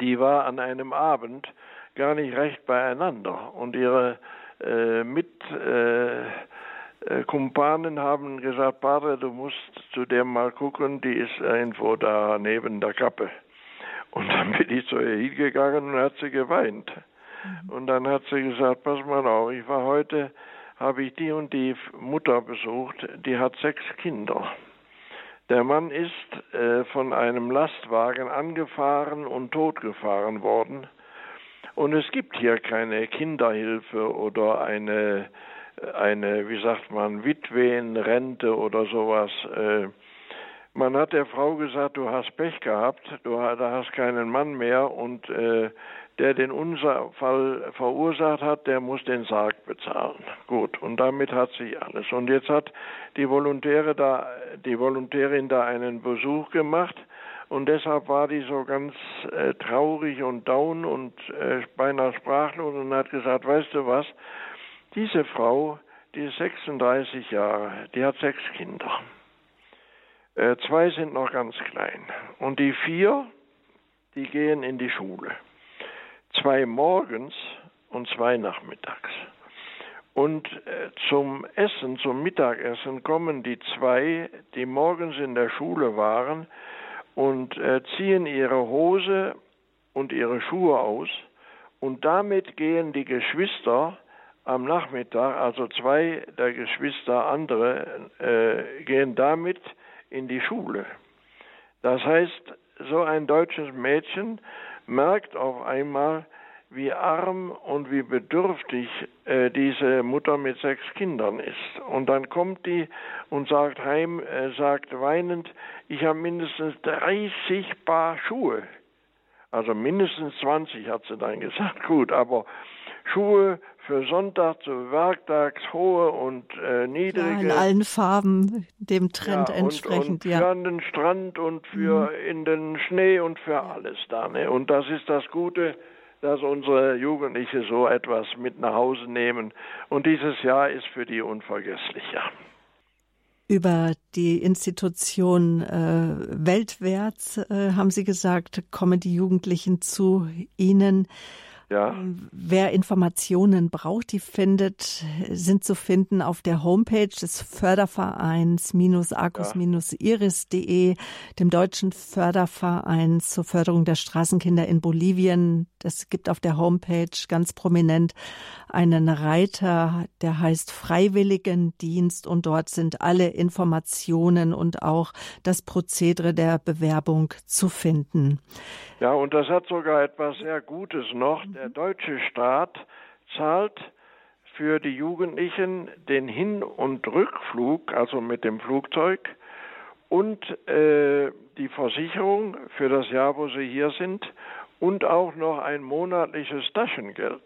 die war an einem Abend gar nicht recht beieinander und ihre äh, Mitkumpanen äh, äh haben gesagt, Padre, du musst zu der mal gucken, die ist irgendwo da neben der Kappe. Und dann bin ich zu ihr hingegangen und hat sie geweint. Mhm. Und dann hat sie gesagt, pass mal auf, ich war heute, habe ich die und die Mutter besucht, die hat sechs Kinder. Der Mann ist äh, von einem Lastwagen angefahren und totgefahren worden. Und es gibt hier keine Kinderhilfe oder eine, eine wie sagt man, Witwenrente oder sowas. Äh, man hat der Frau gesagt, du hast Pech gehabt, du hast keinen Mann mehr und äh, der den Unfall verursacht hat, der muss den Sarg bezahlen. Gut, und damit hat sich alles. Und jetzt hat die Volontäre da, die Volontärin da einen Besuch gemacht und deshalb war die so ganz äh, traurig und down und äh, beinahe sprachlos und hat gesagt, weißt du was, diese Frau, die ist 36 Jahre, die hat sechs Kinder. Äh, zwei sind noch ganz klein und die vier, die gehen in die Schule zwei morgens und zwei nachmittags. Und äh, zum Essen, zum Mittagessen kommen die zwei, die morgens in der Schule waren, und äh, ziehen ihre Hose und ihre Schuhe aus. Und damit gehen die Geschwister am Nachmittag, also zwei der Geschwister, andere, äh, gehen damit in die Schule. Das heißt, so ein deutsches Mädchen merkt auf einmal, wie arm und wie bedürftig äh, diese Mutter mit sechs Kindern ist. Und dann kommt die und sagt heim, äh, sagt weinend, ich habe mindestens 30 Paar Schuhe. Also mindestens 20 hat sie dann gesagt. Gut, aber Schuhe für Sonntag zu Werktags, hohe und äh, niedrige. Ja, in allen Farben, dem Trend ja, entsprechend, und, und ja. Für an den Strand und für mhm. in den Schnee und für alles da. Ne? Und das ist das Gute, dass unsere Jugendliche so etwas mit nach Hause nehmen. Und dieses Jahr ist für die unvergesslich, ja. Über die Institution äh, weltwärts, äh, haben Sie gesagt, kommen die Jugendlichen zu Ihnen. Ja. Wer Informationen braucht, die findet, sind zu finden auf der Homepage des Fördervereins-arcus-iris.de, dem deutschen Förderverein zur Förderung der Straßenkinder in Bolivien. Das gibt auf der Homepage ganz prominent einen Reiter, der heißt Freiwilligendienst und dort sind alle Informationen und auch das Prozedere der Bewerbung zu finden. Ja, und das hat sogar etwas sehr Gutes noch. Der deutsche Staat zahlt für die Jugendlichen den Hin- und Rückflug, also mit dem Flugzeug, und äh, die Versicherung für das Jahr, wo sie hier sind, und auch noch ein monatliches Taschengeld.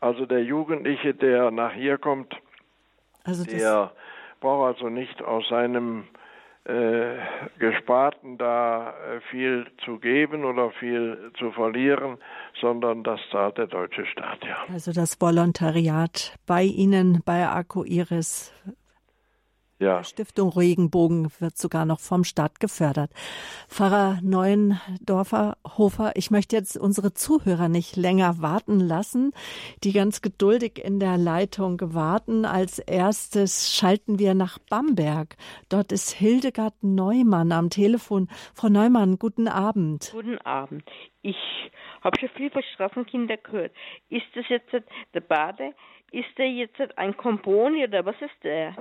Also der Jugendliche, der nach hier kommt, also der braucht also nicht aus seinem äh, Gesparten da äh, viel zu geben oder viel zu verlieren, sondern das zahlt der deutsche Staat, ja. Also das Volontariat bei Ihnen, bei Arco Iris ja. Stiftung Regenbogen wird sogar noch vom Staat gefördert. Pfarrer Neuendorfer Hofer, ich möchte jetzt unsere Zuhörer nicht länger warten lassen, die ganz geduldig in der Leitung warten. Als erstes schalten wir nach Bamberg. Dort ist Hildegard Neumann am Telefon. Frau Neumann, guten Abend. Guten Abend. Ich habe schon viel von Straßenkinder gehört. Ist das jetzt der Bade? Ist der jetzt ein Komponi oder was ist der?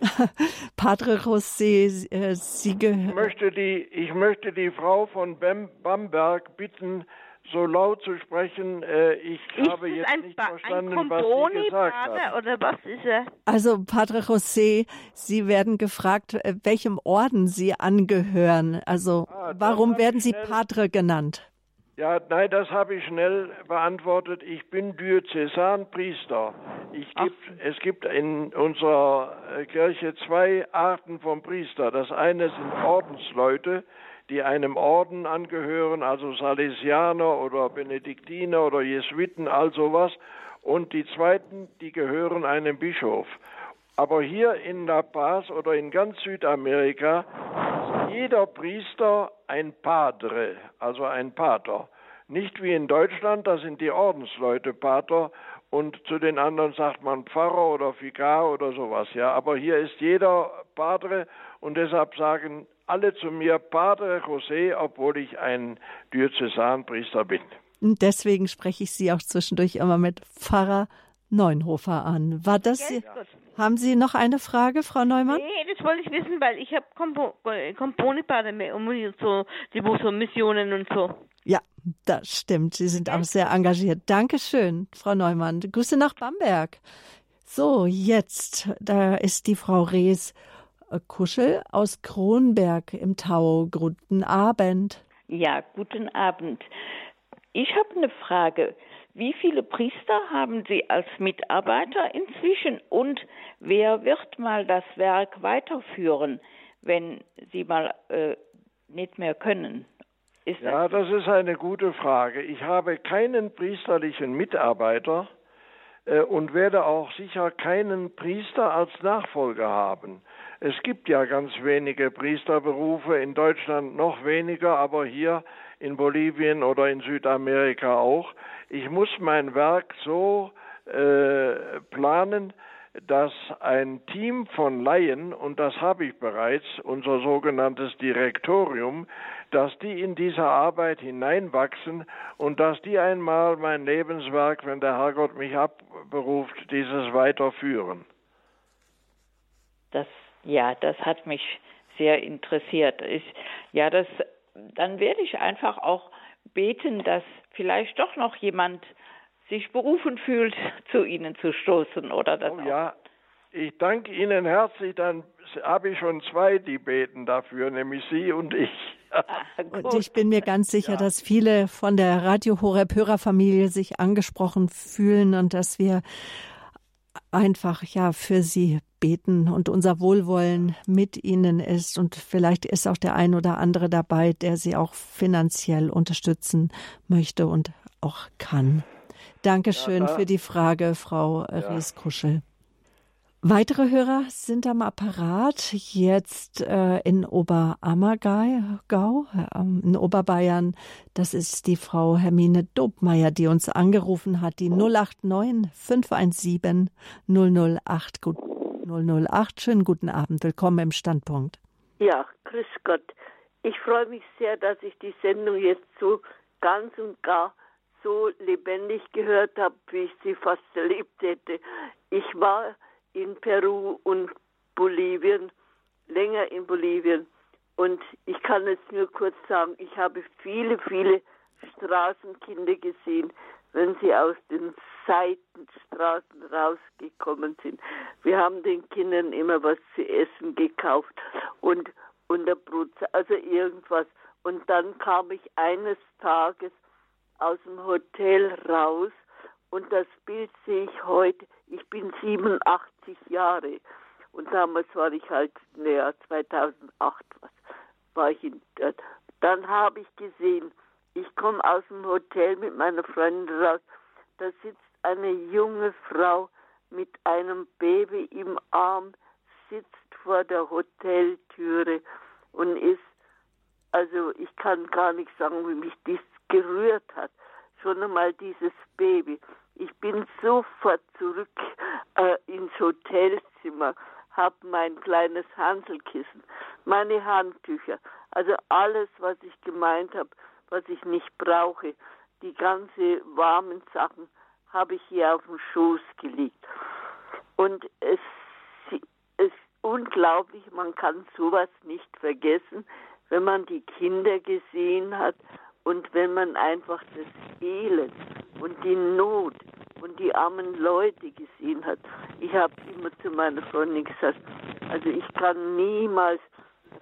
Padre José, äh, Sie ich möchte die Ich möchte die Frau von Bamberg bitten, so laut zu sprechen. Äh, ich ist habe jetzt ein nicht verstanden, ein was Sie gesagt hat. Oder was ist er? Also, Padre José, Sie werden gefragt, äh, welchem Orden Sie angehören. Also, ah, warum werden Sie Padre genannt? Ja, nein, das habe ich schnell beantwortet. Ich bin Diözesanpriester. Ich gibt, es gibt in unserer äh, Kirche zwei Arten von Priester. Das eine sind Ordensleute, die einem Orden angehören, also Salesianer oder Benediktiner oder Jesuiten, all sowas. Und die zweiten, die gehören einem Bischof. Aber hier in La Paz oder in ganz Südamerika jeder Priester ein Padre, also ein Pater. Nicht wie in Deutschland, da sind die Ordensleute Pater und zu den anderen sagt man Pfarrer oder Vikar oder sowas, ja. Aber hier ist jeder Padre und deshalb sagen alle zu mir Padre José, obwohl ich ein Diözesanpriester bin. Deswegen spreche ich Sie auch zwischendurch immer mit Pfarrer Neunhofer an. War das? Ja, haben Sie noch eine Frage, Frau Neumann? Nee, das wollte ich wissen, weil ich habe Komponipade und so, die so Missionen und so. Ja, das stimmt. Sie sind auch sehr engagiert. Dankeschön, Frau Neumann. Grüße nach Bamberg. So, jetzt, da ist die Frau Rees äh, Kuschel aus Kronberg im Tau. Guten Abend. Ja, guten Abend. Ich habe eine Frage. Wie viele Priester haben Sie als Mitarbeiter inzwischen und wer wird mal das Werk weiterführen, wenn Sie mal äh, nicht mehr können? Ist ja, das ist eine gute Frage. Ich habe keinen priesterlichen Mitarbeiter äh, und werde auch sicher keinen Priester als Nachfolger haben. Es gibt ja ganz wenige Priesterberufe, in Deutschland noch weniger, aber hier in Bolivien oder in Südamerika auch. Ich muss mein Werk so äh, planen, dass ein Team von Laien, und das habe ich bereits, unser sogenanntes Direktorium, dass die in diese Arbeit hineinwachsen und dass die einmal mein Lebenswerk, wenn der Herrgott mich abberuft, dieses weiterführen. Das, ja, das hat mich sehr interessiert. Ich, ja, das, dann werde ich einfach auch beten, dass vielleicht doch noch jemand sich berufen fühlt, zu Ihnen zu stoßen oder das. Oh ja, ich danke Ihnen herzlich. Dann habe ich schon zwei, die beten dafür, nämlich Sie und ich. Ah, und ich bin mir ganz sicher, ja. dass viele von der Radio Horeb Hörerfamilie sich angesprochen fühlen und dass wir einfach ja für sie beten und unser Wohlwollen mit ihnen ist und vielleicht ist auch der ein oder andere dabei, der sie auch finanziell unterstützen möchte und auch kann. Dankeschön ja, für die Frage, Frau ja. Rieskuschel. Weitere Hörer sind am Apparat, jetzt äh, in Oberammergau, äh, in Oberbayern. Das ist die Frau Hermine Dobmeier, die uns angerufen hat, die 089 517 008. Gut, 008. Schönen guten Abend, willkommen im Standpunkt. Ja, grüß Gott. Ich freue mich sehr, dass ich die Sendung jetzt so ganz und gar so lebendig gehört habe, wie ich sie fast erlebt hätte. Ich war in Peru und Bolivien, länger in Bolivien. Und ich kann es nur kurz sagen, ich habe viele, viele Straßenkinder gesehen, wenn sie aus den Seitenstraßen rausgekommen sind. Wir haben den Kindern immer was zu essen gekauft und, und der Brot, also irgendwas. Und dann kam ich eines Tages aus dem Hotel raus und das Bild sehe ich heute. Ich bin 87 Jahre. Und damals war ich halt, naja, 2008 was, war ich in, äh, dann habe ich gesehen, ich komme aus dem Hotel mit meiner Freundin raus, da sitzt eine junge Frau mit einem Baby im Arm, sitzt vor der Hoteltüre und ist, also ich kann gar nicht sagen, wie mich dies gerührt hat. Schon einmal dieses Baby. Ich bin sofort zurück äh, ins Hotelzimmer, habe mein kleines Hanselkissen, meine Handtücher, also alles, was ich gemeint habe, was ich nicht brauche, die ganze warmen Sachen habe ich hier auf dem Schoß gelegt. Und es ist unglaublich, man kann sowas nicht vergessen, wenn man die Kinder gesehen hat und wenn man einfach das Elend und die Not und die armen Leute gesehen hat, ich habe immer zu meiner Freundin gesagt, also ich kann niemals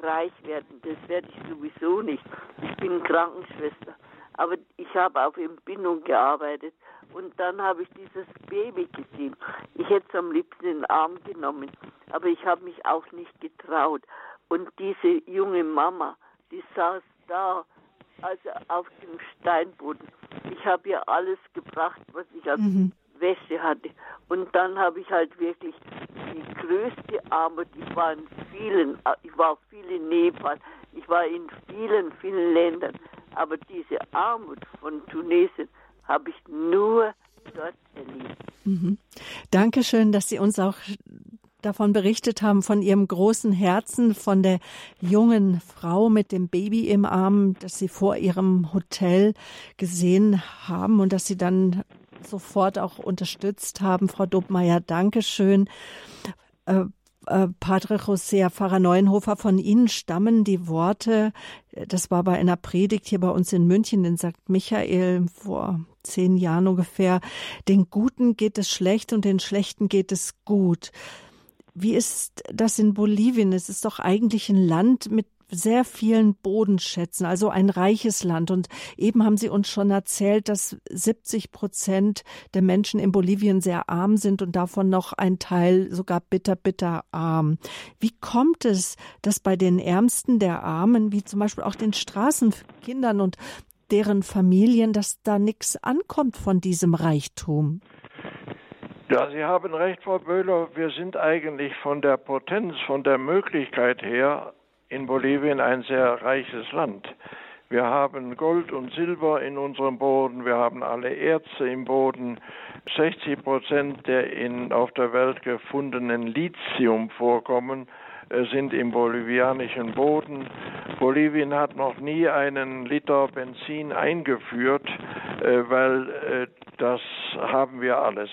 reich werden, das werde ich sowieso nicht. Ich bin Krankenschwester, aber ich habe auf Entbindung gearbeitet und dann habe ich dieses Baby gesehen. Ich hätte es am liebsten in den Arm genommen, aber ich habe mich auch nicht getraut. Und diese junge Mama, die saß da also auf dem Steinboden. Ich habe ihr alles gebracht, was ich an mhm. Wäsche hatte. Und dann habe ich halt wirklich die größte Armut. Ich war in vielen, ich war viel in Nepal, ich war in vielen, vielen Ländern. Aber diese Armut von Tunesien habe ich nur dort erlebt. Mhm. Dankeschön, dass Sie uns auch davon berichtet haben, von ihrem großen Herzen, von der jungen Frau mit dem Baby im Arm, das sie vor ihrem Hotel gesehen haben und dass sie dann sofort auch unterstützt haben. Frau Dobmeier, Dankeschön. Äh, äh, Padre José, Pfarrer Neuenhofer, von Ihnen stammen die Worte, das war bei einer Predigt hier bei uns in München in St. Michael vor zehn Jahren ungefähr, den Guten geht es schlecht und den Schlechten geht es gut. Wie ist das in Bolivien? Es ist doch eigentlich ein Land mit sehr vielen Bodenschätzen, also ein reiches Land. Und eben haben Sie uns schon erzählt, dass 70 Prozent der Menschen in Bolivien sehr arm sind und davon noch ein Teil sogar bitter, bitter arm. Wie kommt es, dass bei den Ärmsten der Armen, wie zum Beispiel auch den Straßenkindern und deren Familien, dass da nichts ankommt von diesem Reichtum? Ja, Sie haben recht, Frau Böhler. Wir sind eigentlich von der Potenz, von der Möglichkeit her in Bolivien ein sehr reiches Land. Wir haben Gold und Silber in unserem Boden, wir haben alle Erze im Boden. 60 Prozent der in, auf der Welt gefundenen Lithiumvorkommen äh, sind im bolivianischen Boden. Bolivien hat noch nie einen Liter Benzin eingeführt, äh, weil äh, das haben wir alles.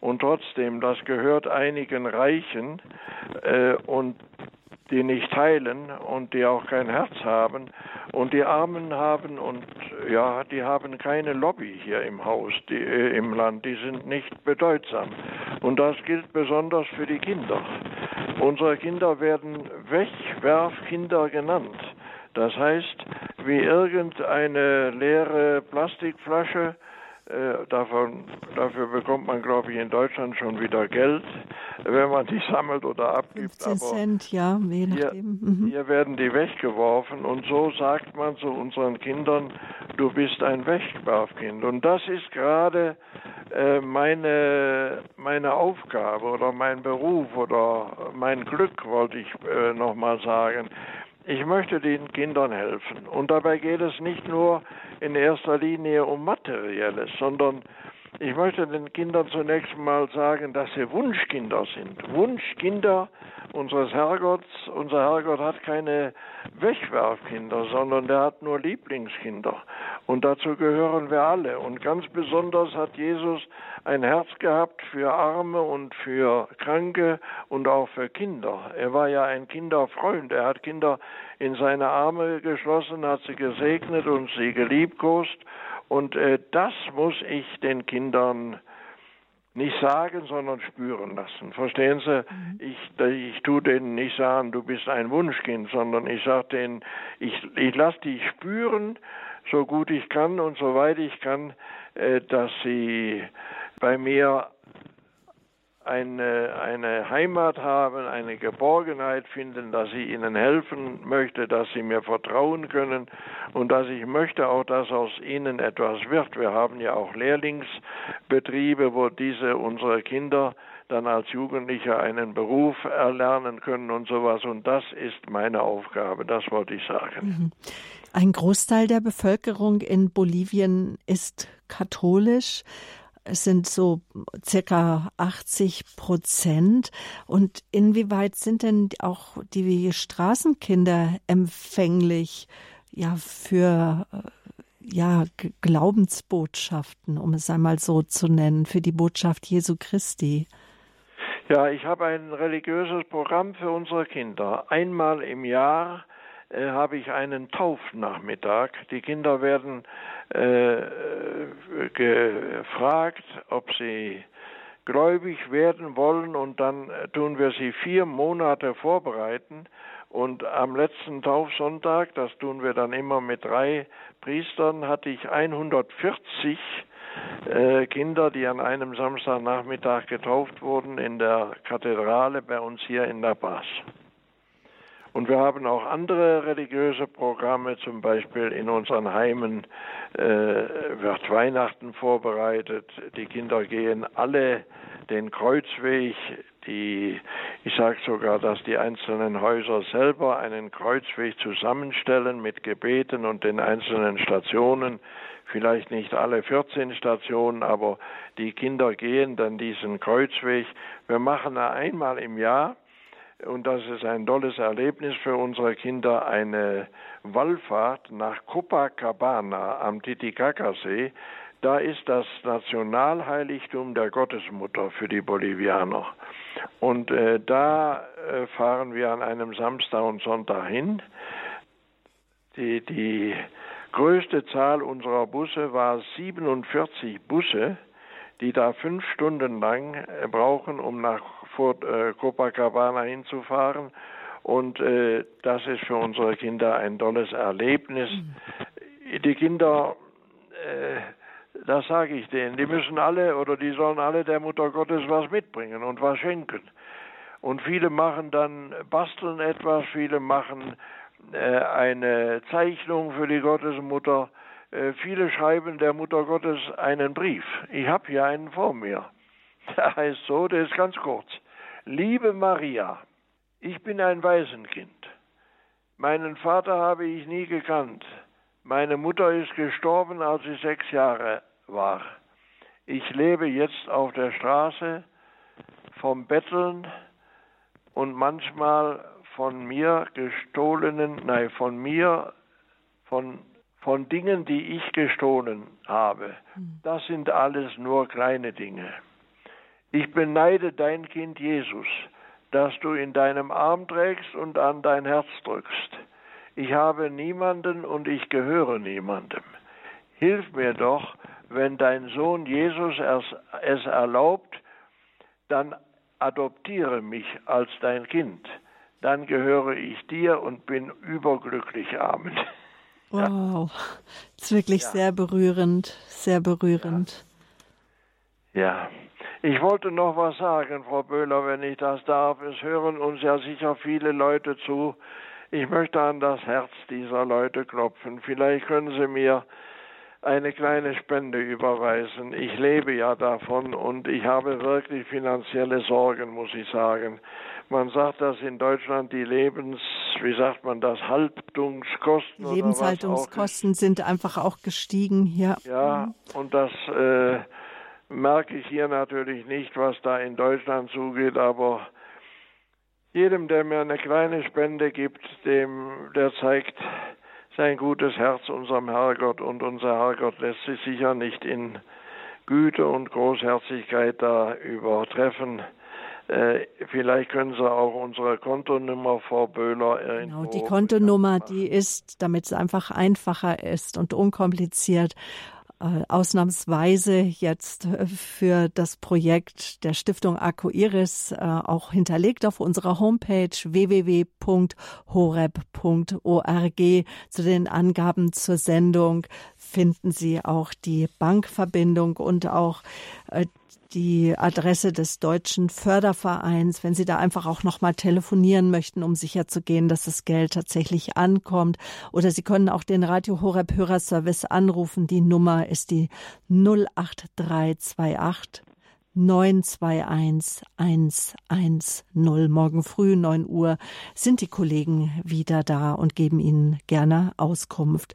Und trotzdem, das gehört einigen Reichen äh, und die nicht teilen und die auch kein Herz haben. Und die Armen haben und ja, die haben keine Lobby hier im Haus, die, äh, im Land, die sind nicht bedeutsam. Und das gilt besonders für die Kinder. Unsere Kinder werden Wegwerfkinder genannt. Das heißt, wie irgendeine leere Plastikflasche äh, davon, dafür bekommt man, glaube ich, in Deutschland schon wieder Geld, wenn man die sammelt oder abgibt. 15 Cent, ja, je nachdem. Hier, mhm. hier werden die weggeworfen und so sagt man zu unseren Kindern, du bist ein Wegwerfkind. Und das ist gerade äh, meine, meine Aufgabe oder mein Beruf oder mein Glück, wollte ich äh, nochmal sagen. Ich möchte den Kindern helfen. Und dabei geht es nicht nur in erster Linie um Materielles, sondern ich möchte den Kindern zunächst mal sagen, dass sie Wunschkinder sind. Wunschkinder unseres Herrgotts. Unser Herrgott hat keine Wegwerfkinder, sondern der hat nur Lieblingskinder. Und dazu gehören wir alle. Und ganz besonders hat Jesus ein Herz gehabt für Arme und für Kranke und auch für Kinder. Er war ja ein Kinderfreund. Er hat Kinder in seine Arme geschlossen, hat sie gesegnet und sie geliebkost. Und äh, das muss ich den Kindern nicht sagen, sondern spüren lassen. Verstehen Sie? Mhm. Ich, ich tue denen nicht sagen, du bist ein Wunschkind, sondern ich sage denen, ich, ich lasse die spüren, so gut ich kann und so weit ich kann, äh, dass sie bei mir eine, eine Heimat haben, eine Geborgenheit finden, dass ich ihnen helfen möchte, dass sie mir vertrauen können und dass ich möchte auch, dass aus ihnen etwas wird. Wir haben ja auch Lehrlingsbetriebe, wo diese unsere Kinder dann als Jugendliche einen Beruf erlernen können und sowas. Und das ist meine Aufgabe, das wollte ich sagen. Mhm. Ein Großteil der Bevölkerung in Bolivien ist katholisch. Es sind so circa 80 Prozent. Und inwieweit sind denn auch die Straßenkinder empfänglich ja für ja Glaubensbotschaften, um es einmal so zu nennen, für die Botschaft Jesu Christi? Ja, ich habe ein religiöses Programm für unsere Kinder. Einmal im Jahr äh, habe ich einen Taufnachmittag. Die Kinder werden äh, gefragt, ob sie gläubig werden wollen und dann tun wir sie vier Monate vorbereiten und am letzten Taufsonntag, das tun wir dann immer mit drei Priestern, hatte ich 140 äh, Kinder, die an einem Samstagnachmittag getauft wurden in der Kathedrale bei uns hier in La Paz. Und wir haben auch andere religiöse Programme, zum Beispiel in unseren Heimen äh, wird Weihnachten vorbereitet. Die Kinder gehen alle den Kreuzweg. Die, ich sage sogar, dass die einzelnen Häuser selber einen Kreuzweg zusammenstellen mit Gebeten und den einzelnen Stationen. Vielleicht nicht alle 14 Stationen, aber die Kinder gehen dann diesen Kreuzweg. Wir machen einmal im Jahr und das ist ein tolles Erlebnis für unsere Kinder, eine Wallfahrt nach Copacabana am Titicacasee. Da ist das Nationalheiligtum der Gottesmutter für die Bolivianer. Und äh, da äh, fahren wir an einem Samstag und Sonntag hin. Die, die größte Zahl unserer Busse war 47 Busse, die da fünf Stunden lang äh, brauchen, um nach vor äh, Copacabana hinzufahren. Und äh, das ist für unsere Kinder ein tolles Erlebnis. Mhm. Die Kinder, äh, das sage ich denen, die müssen alle oder die sollen alle der Mutter Gottes was mitbringen und was schenken. Und viele machen dann, basteln etwas, viele machen äh, eine Zeichnung für die Gottesmutter. Äh, viele schreiben der Mutter Gottes einen Brief. Ich habe hier einen vor mir. Der heißt so, der ist ganz kurz. Liebe Maria, ich bin ein Waisenkind. Meinen Vater habe ich nie gekannt. Meine Mutter ist gestorben, als ich sechs Jahre war. Ich lebe jetzt auf der Straße vom Betteln und manchmal von mir gestohlenen, nein, von mir, von, von Dingen, die ich gestohlen habe. Hm. Das sind alles nur kleine Dinge. Ich beneide dein Kind Jesus, das du in deinem Arm trägst und an dein Herz drückst. Ich habe niemanden und ich gehöre niemandem. hilf mir doch, wenn dein Sohn Jesus es erlaubt, dann adoptiere mich als dein Kind. Dann gehöre ich dir und bin überglücklich. Amen. Wow, das ist wirklich ja. sehr berührend, sehr berührend. Ja. ja. Ich wollte noch was sagen, Frau Böhler, wenn ich das darf. Es hören uns ja sicher viele Leute zu. Ich möchte an das Herz dieser Leute klopfen. Vielleicht können Sie mir eine kleine Spende überweisen. Ich lebe ja davon und ich habe wirklich finanzielle Sorgen, muss ich sagen. Man sagt, dass in Deutschland die Lebens, wie sagt man das, Haltungskosten. Lebenshaltungskosten sind einfach auch gestiegen hier. Ja, und das äh, merke ich hier natürlich nicht, was da in Deutschland zugeht, aber jedem, der mir eine kleine Spende gibt, dem, der zeigt sein gutes Herz unserem Herrgott und unser Herrgott lässt sich sicher nicht in Güte und Großherzigkeit da übertreffen. Äh, vielleicht können Sie auch unsere Kontonummer, Frau Böhler, Genau, die Kontonummer, die ist, damit es einfach einfacher ist und unkompliziert, ausnahmsweise jetzt äh, für das Projekt der Stiftung Iris äh, auch hinterlegt auf unserer Homepage www.horeb.org zu den Angaben zur Sendung finden Sie auch die Bankverbindung und auch die Adresse des Deutschen Fördervereins, wenn Sie da einfach auch nochmal telefonieren möchten, um sicherzugehen, dass das Geld tatsächlich ankommt. Oder Sie können auch den Radio Horeb Hörerservice anrufen. Die Nummer ist die 08328 921 110. Morgen früh 9 Uhr sind die Kollegen wieder da und geben Ihnen gerne Auskunft.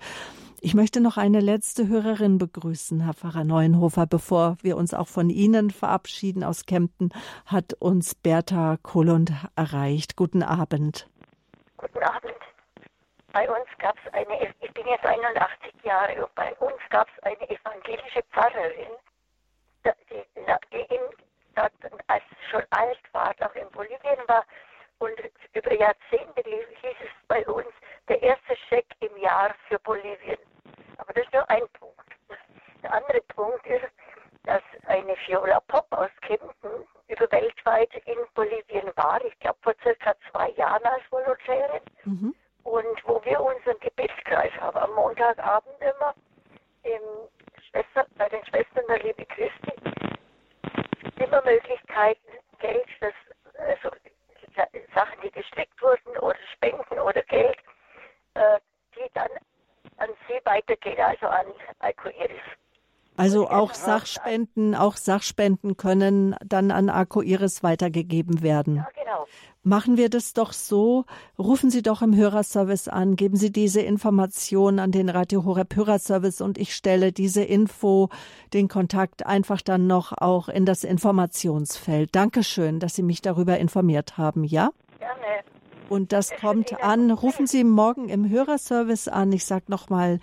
Ich möchte noch eine letzte Hörerin begrüßen, Herr Pfarrer Neuenhofer. Bevor wir uns auch von Ihnen verabschieden aus Kempten, hat uns Bertha Kohlund erreicht. Guten Abend. Guten Abend. Bei uns gab es eine, ich bin jetzt 81 Jahre und bei uns gab es eine evangelische Pfarrerin, die, in, als schon alt war, auch in Bolivien war und über Jahrzehnte hieß es bei uns der erste Scheck im Jahr für Bolivien. Aber das ist nur ein Punkt. Der andere Punkt ist, dass eine Viola Pop aus Kempten über weltweit in Bolivien war, ich glaube vor circa zwei Jahren als Volontärin. Mhm. Und wo wir unseren Gebetskreis haben, am Montagabend immer im Schwester, bei den Schwestern der Liebe Christi, immer Möglichkeiten, Geld, das, also Sachen, die gesteckt wurden oder Spenden oder Geld, äh, die dann an Sie weitergeht, also an Alkoiris. Also auch Sachspenden, auch Sachspenden können dann an Arco Iris weitergegeben werden. Ja, genau. Machen wir das doch so. Rufen Sie doch im Hörerservice an, geben Sie diese Information an den Radio Horeb Hörerservice und ich stelle diese Info, den Kontakt einfach dann noch auch in das Informationsfeld. Dankeschön, dass Sie mich darüber informiert haben, ja? Gerne. Und das kommt an. Rufen Sie morgen im Hörerservice an. Ich sage nochmal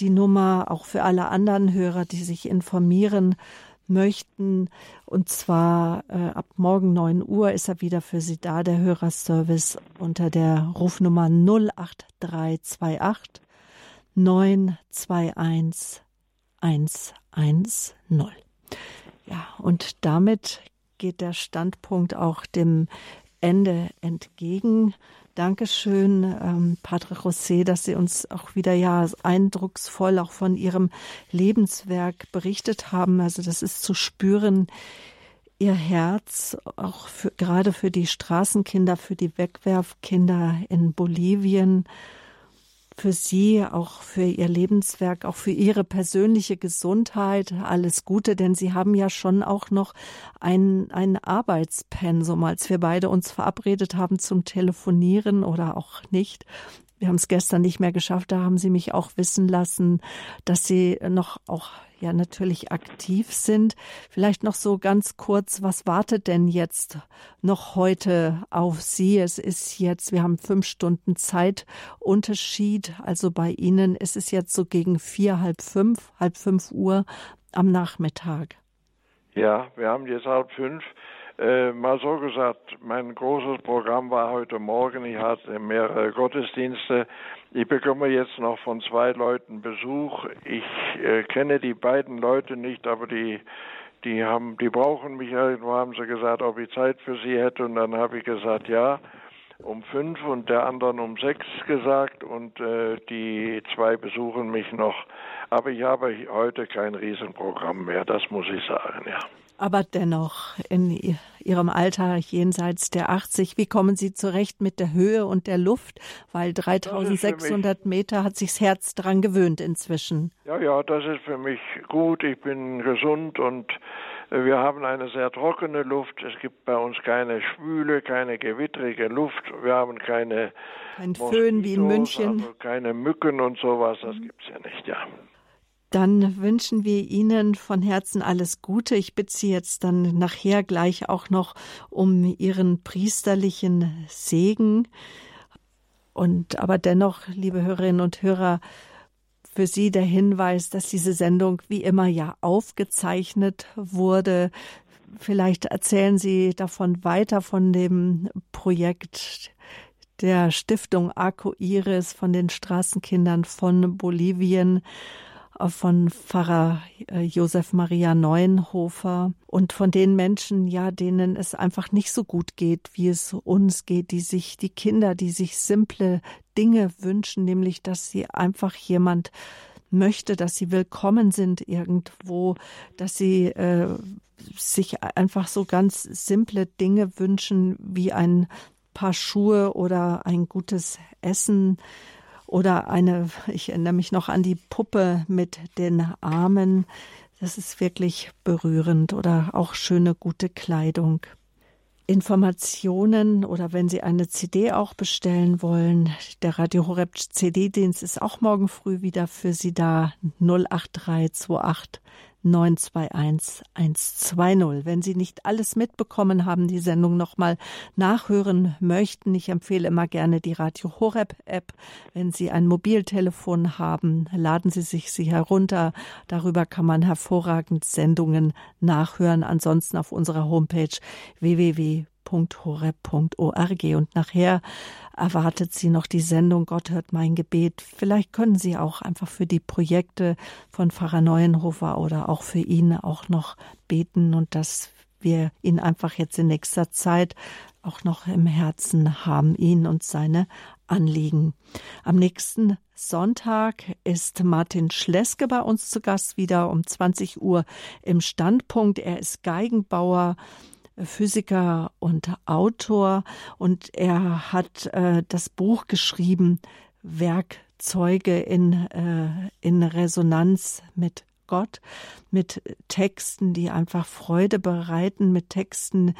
die Nummer auch für alle anderen Hörer, die sich informieren möchten. Und zwar äh, ab morgen 9 Uhr ist er wieder für Sie da, der Hörerservice unter der Rufnummer 08328 921 110. Ja, und damit geht der Standpunkt auch dem Ende entgegen. Dankeschön, ähm, Padre José, dass Sie uns auch wieder ja eindrucksvoll auch von Ihrem Lebenswerk berichtet haben. Also das ist zu spüren, Ihr Herz, auch für, gerade für die Straßenkinder, für die Wegwerfkinder in Bolivien für Sie, auch für Ihr Lebenswerk, auch für Ihre persönliche Gesundheit. Alles Gute, denn Sie haben ja schon auch noch ein, ein Arbeitspensum, als wir beide uns verabredet haben zum Telefonieren oder auch nicht. Wir haben es gestern nicht mehr geschafft. Da haben Sie mich auch wissen lassen, dass Sie noch auch ja natürlich aktiv sind. Vielleicht noch so ganz kurz, was wartet denn jetzt noch heute auf Sie? Es ist jetzt, wir haben fünf Stunden Zeitunterschied. Also bei Ihnen ist es jetzt so gegen vier, halb fünf, halb fünf Uhr am Nachmittag. Ja, wir haben jetzt halb fünf. Äh, mal so gesagt, mein großes Programm war heute Morgen. Ich hatte mehrere Gottesdienste. Ich bekomme jetzt noch von zwei Leuten Besuch. Ich äh, kenne die beiden Leute nicht, aber die die haben, die brauchen mich irgendwo, haben sie gesagt, ob ich Zeit für sie hätte und dann habe ich gesagt, ja, um fünf und der anderen um sechs gesagt und äh, die zwei besuchen mich noch. Aber ich habe heute kein Riesenprogramm mehr, das muss ich sagen, ja. Aber dennoch, in Ihrem Alter jenseits der 80, wie kommen Sie zurecht mit der Höhe und der Luft? Weil 3600 Meter hat sich das Herz dran gewöhnt inzwischen. Ja, ja, das ist für mich gut. Ich bin gesund und äh, wir haben eine sehr trockene Luft. Es gibt bei uns keine schwüle, keine gewittrige Luft. Wir haben keine Kein Föhn wie in München. Also keine Mücken und sowas. Das mhm. gibt es ja nicht, ja. Dann wünschen wir Ihnen von Herzen alles Gute. Ich bitte Sie jetzt dann nachher gleich auch noch um Ihren priesterlichen Segen. Und aber dennoch, liebe Hörerinnen und Hörer, für Sie der Hinweis, dass diese Sendung wie immer ja aufgezeichnet wurde. Vielleicht erzählen Sie davon weiter von dem Projekt der Stiftung Arco Iris von den Straßenkindern von Bolivien von Pfarrer äh, Josef Maria Neuenhofer und von den Menschen, ja, denen es einfach nicht so gut geht, wie es uns geht, die sich, die Kinder, die sich simple Dinge wünschen, nämlich, dass sie einfach jemand möchte, dass sie willkommen sind irgendwo, dass sie äh, sich einfach so ganz simple Dinge wünschen, wie ein paar Schuhe oder ein gutes Essen, oder eine, ich erinnere mich noch an die Puppe mit den Armen. Das ist wirklich berührend oder auch schöne, gute Kleidung. Informationen oder wenn Sie eine CD auch bestellen wollen, der Radio Horeb CD-Dienst ist auch morgen früh wieder für Sie da 08328 921 120. Wenn Sie nicht alles mitbekommen haben, die Sendung nochmal nachhören möchten, ich empfehle immer gerne die Radio Horeb App. Wenn Sie ein Mobiltelefon haben, laden Sie sich sie herunter. Darüber kann man hervorragend Sendungen nachhören. Ansonsten auf unserer Homepage www www.horeb.org. Und nachher erwartet Sie noch die Sendung Gott hört mein Gebet. Vielleicht können Sie auch einfach für die Projekte von Pfarrer Neuenhofer oder auch für ihn auch noch beten und dass wir ihn einfach jetzt in nächster Zeit auch noch im Herzen haben, ihn und seine Anliegen. Am nächsten Sonntag ist Martin Schleske bei uns zu Gast, wieder um 20 Uhr im Standpunkt. Er ist Geigenbauer Physiker und Autor. Und er hat äh, das Buch geschrieben, Werkzeuge in, äh, in Resonanz mit Gott, mit Texten, die einfach Freude bereiten, mit Texten,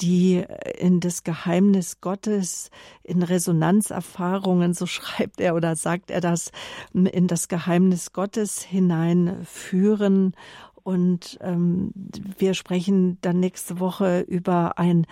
die in das Geheimnis Gottes, in Resonanzerfahrungen, so schreibt er oder sagt er das, in das Geheimnis Gottes hineinführen und ähm, wir sprechen dann nächste Woche über ein,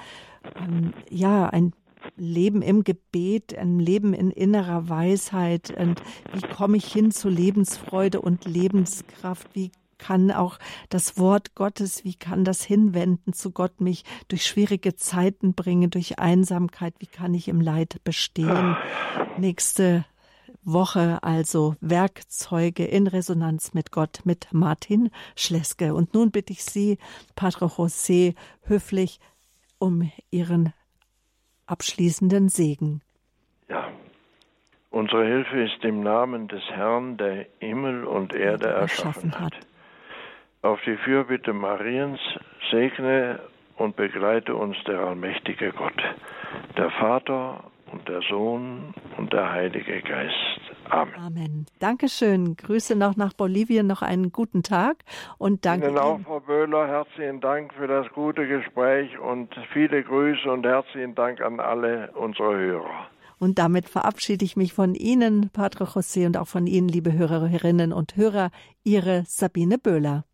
ähm, ja, ein Leben im Gebet, ein Leben in innerer Weisheit und wie komme ich hin zu Lebensfreude und Lebenskraft? Wie kann auch das Wort Gottes, wie kann das Hinwenden zu Gott mich durch schwierige Zeiten bringen, durch Einsamkeit? Wie kann ich im Leid bestehen? Nächste Woche also Werkzeuge in Resonanz mit Gott mit Martin Schleske. Und nun bitte ich Sie, Padre José, höflich um Ihren abschließenden Segen. Ja. Unsere Hilfe ist im Namen des Herrn, der Himmel und Erde erschaffen hat. Auf die Fürbitte Mariens segne und begleite uns der allmächtige Gott, der Vater und der Sohn und der Heilige Geist. Amen. Amen. Dankeschön. Grüße noch nach Bolivien, noch einen guten Tag und danke Ihnen auch, Frau Böhler, herzlichen Dank für das gute Gespräch und viele Grüße und herzlichen Dank an alle unsere Hörer. Und damit verabschiede ich mich von Ihnen, Padre José, und auch von Ihnen, liebe Hörerinnen und Hörer, Ihre Sabine Böhler.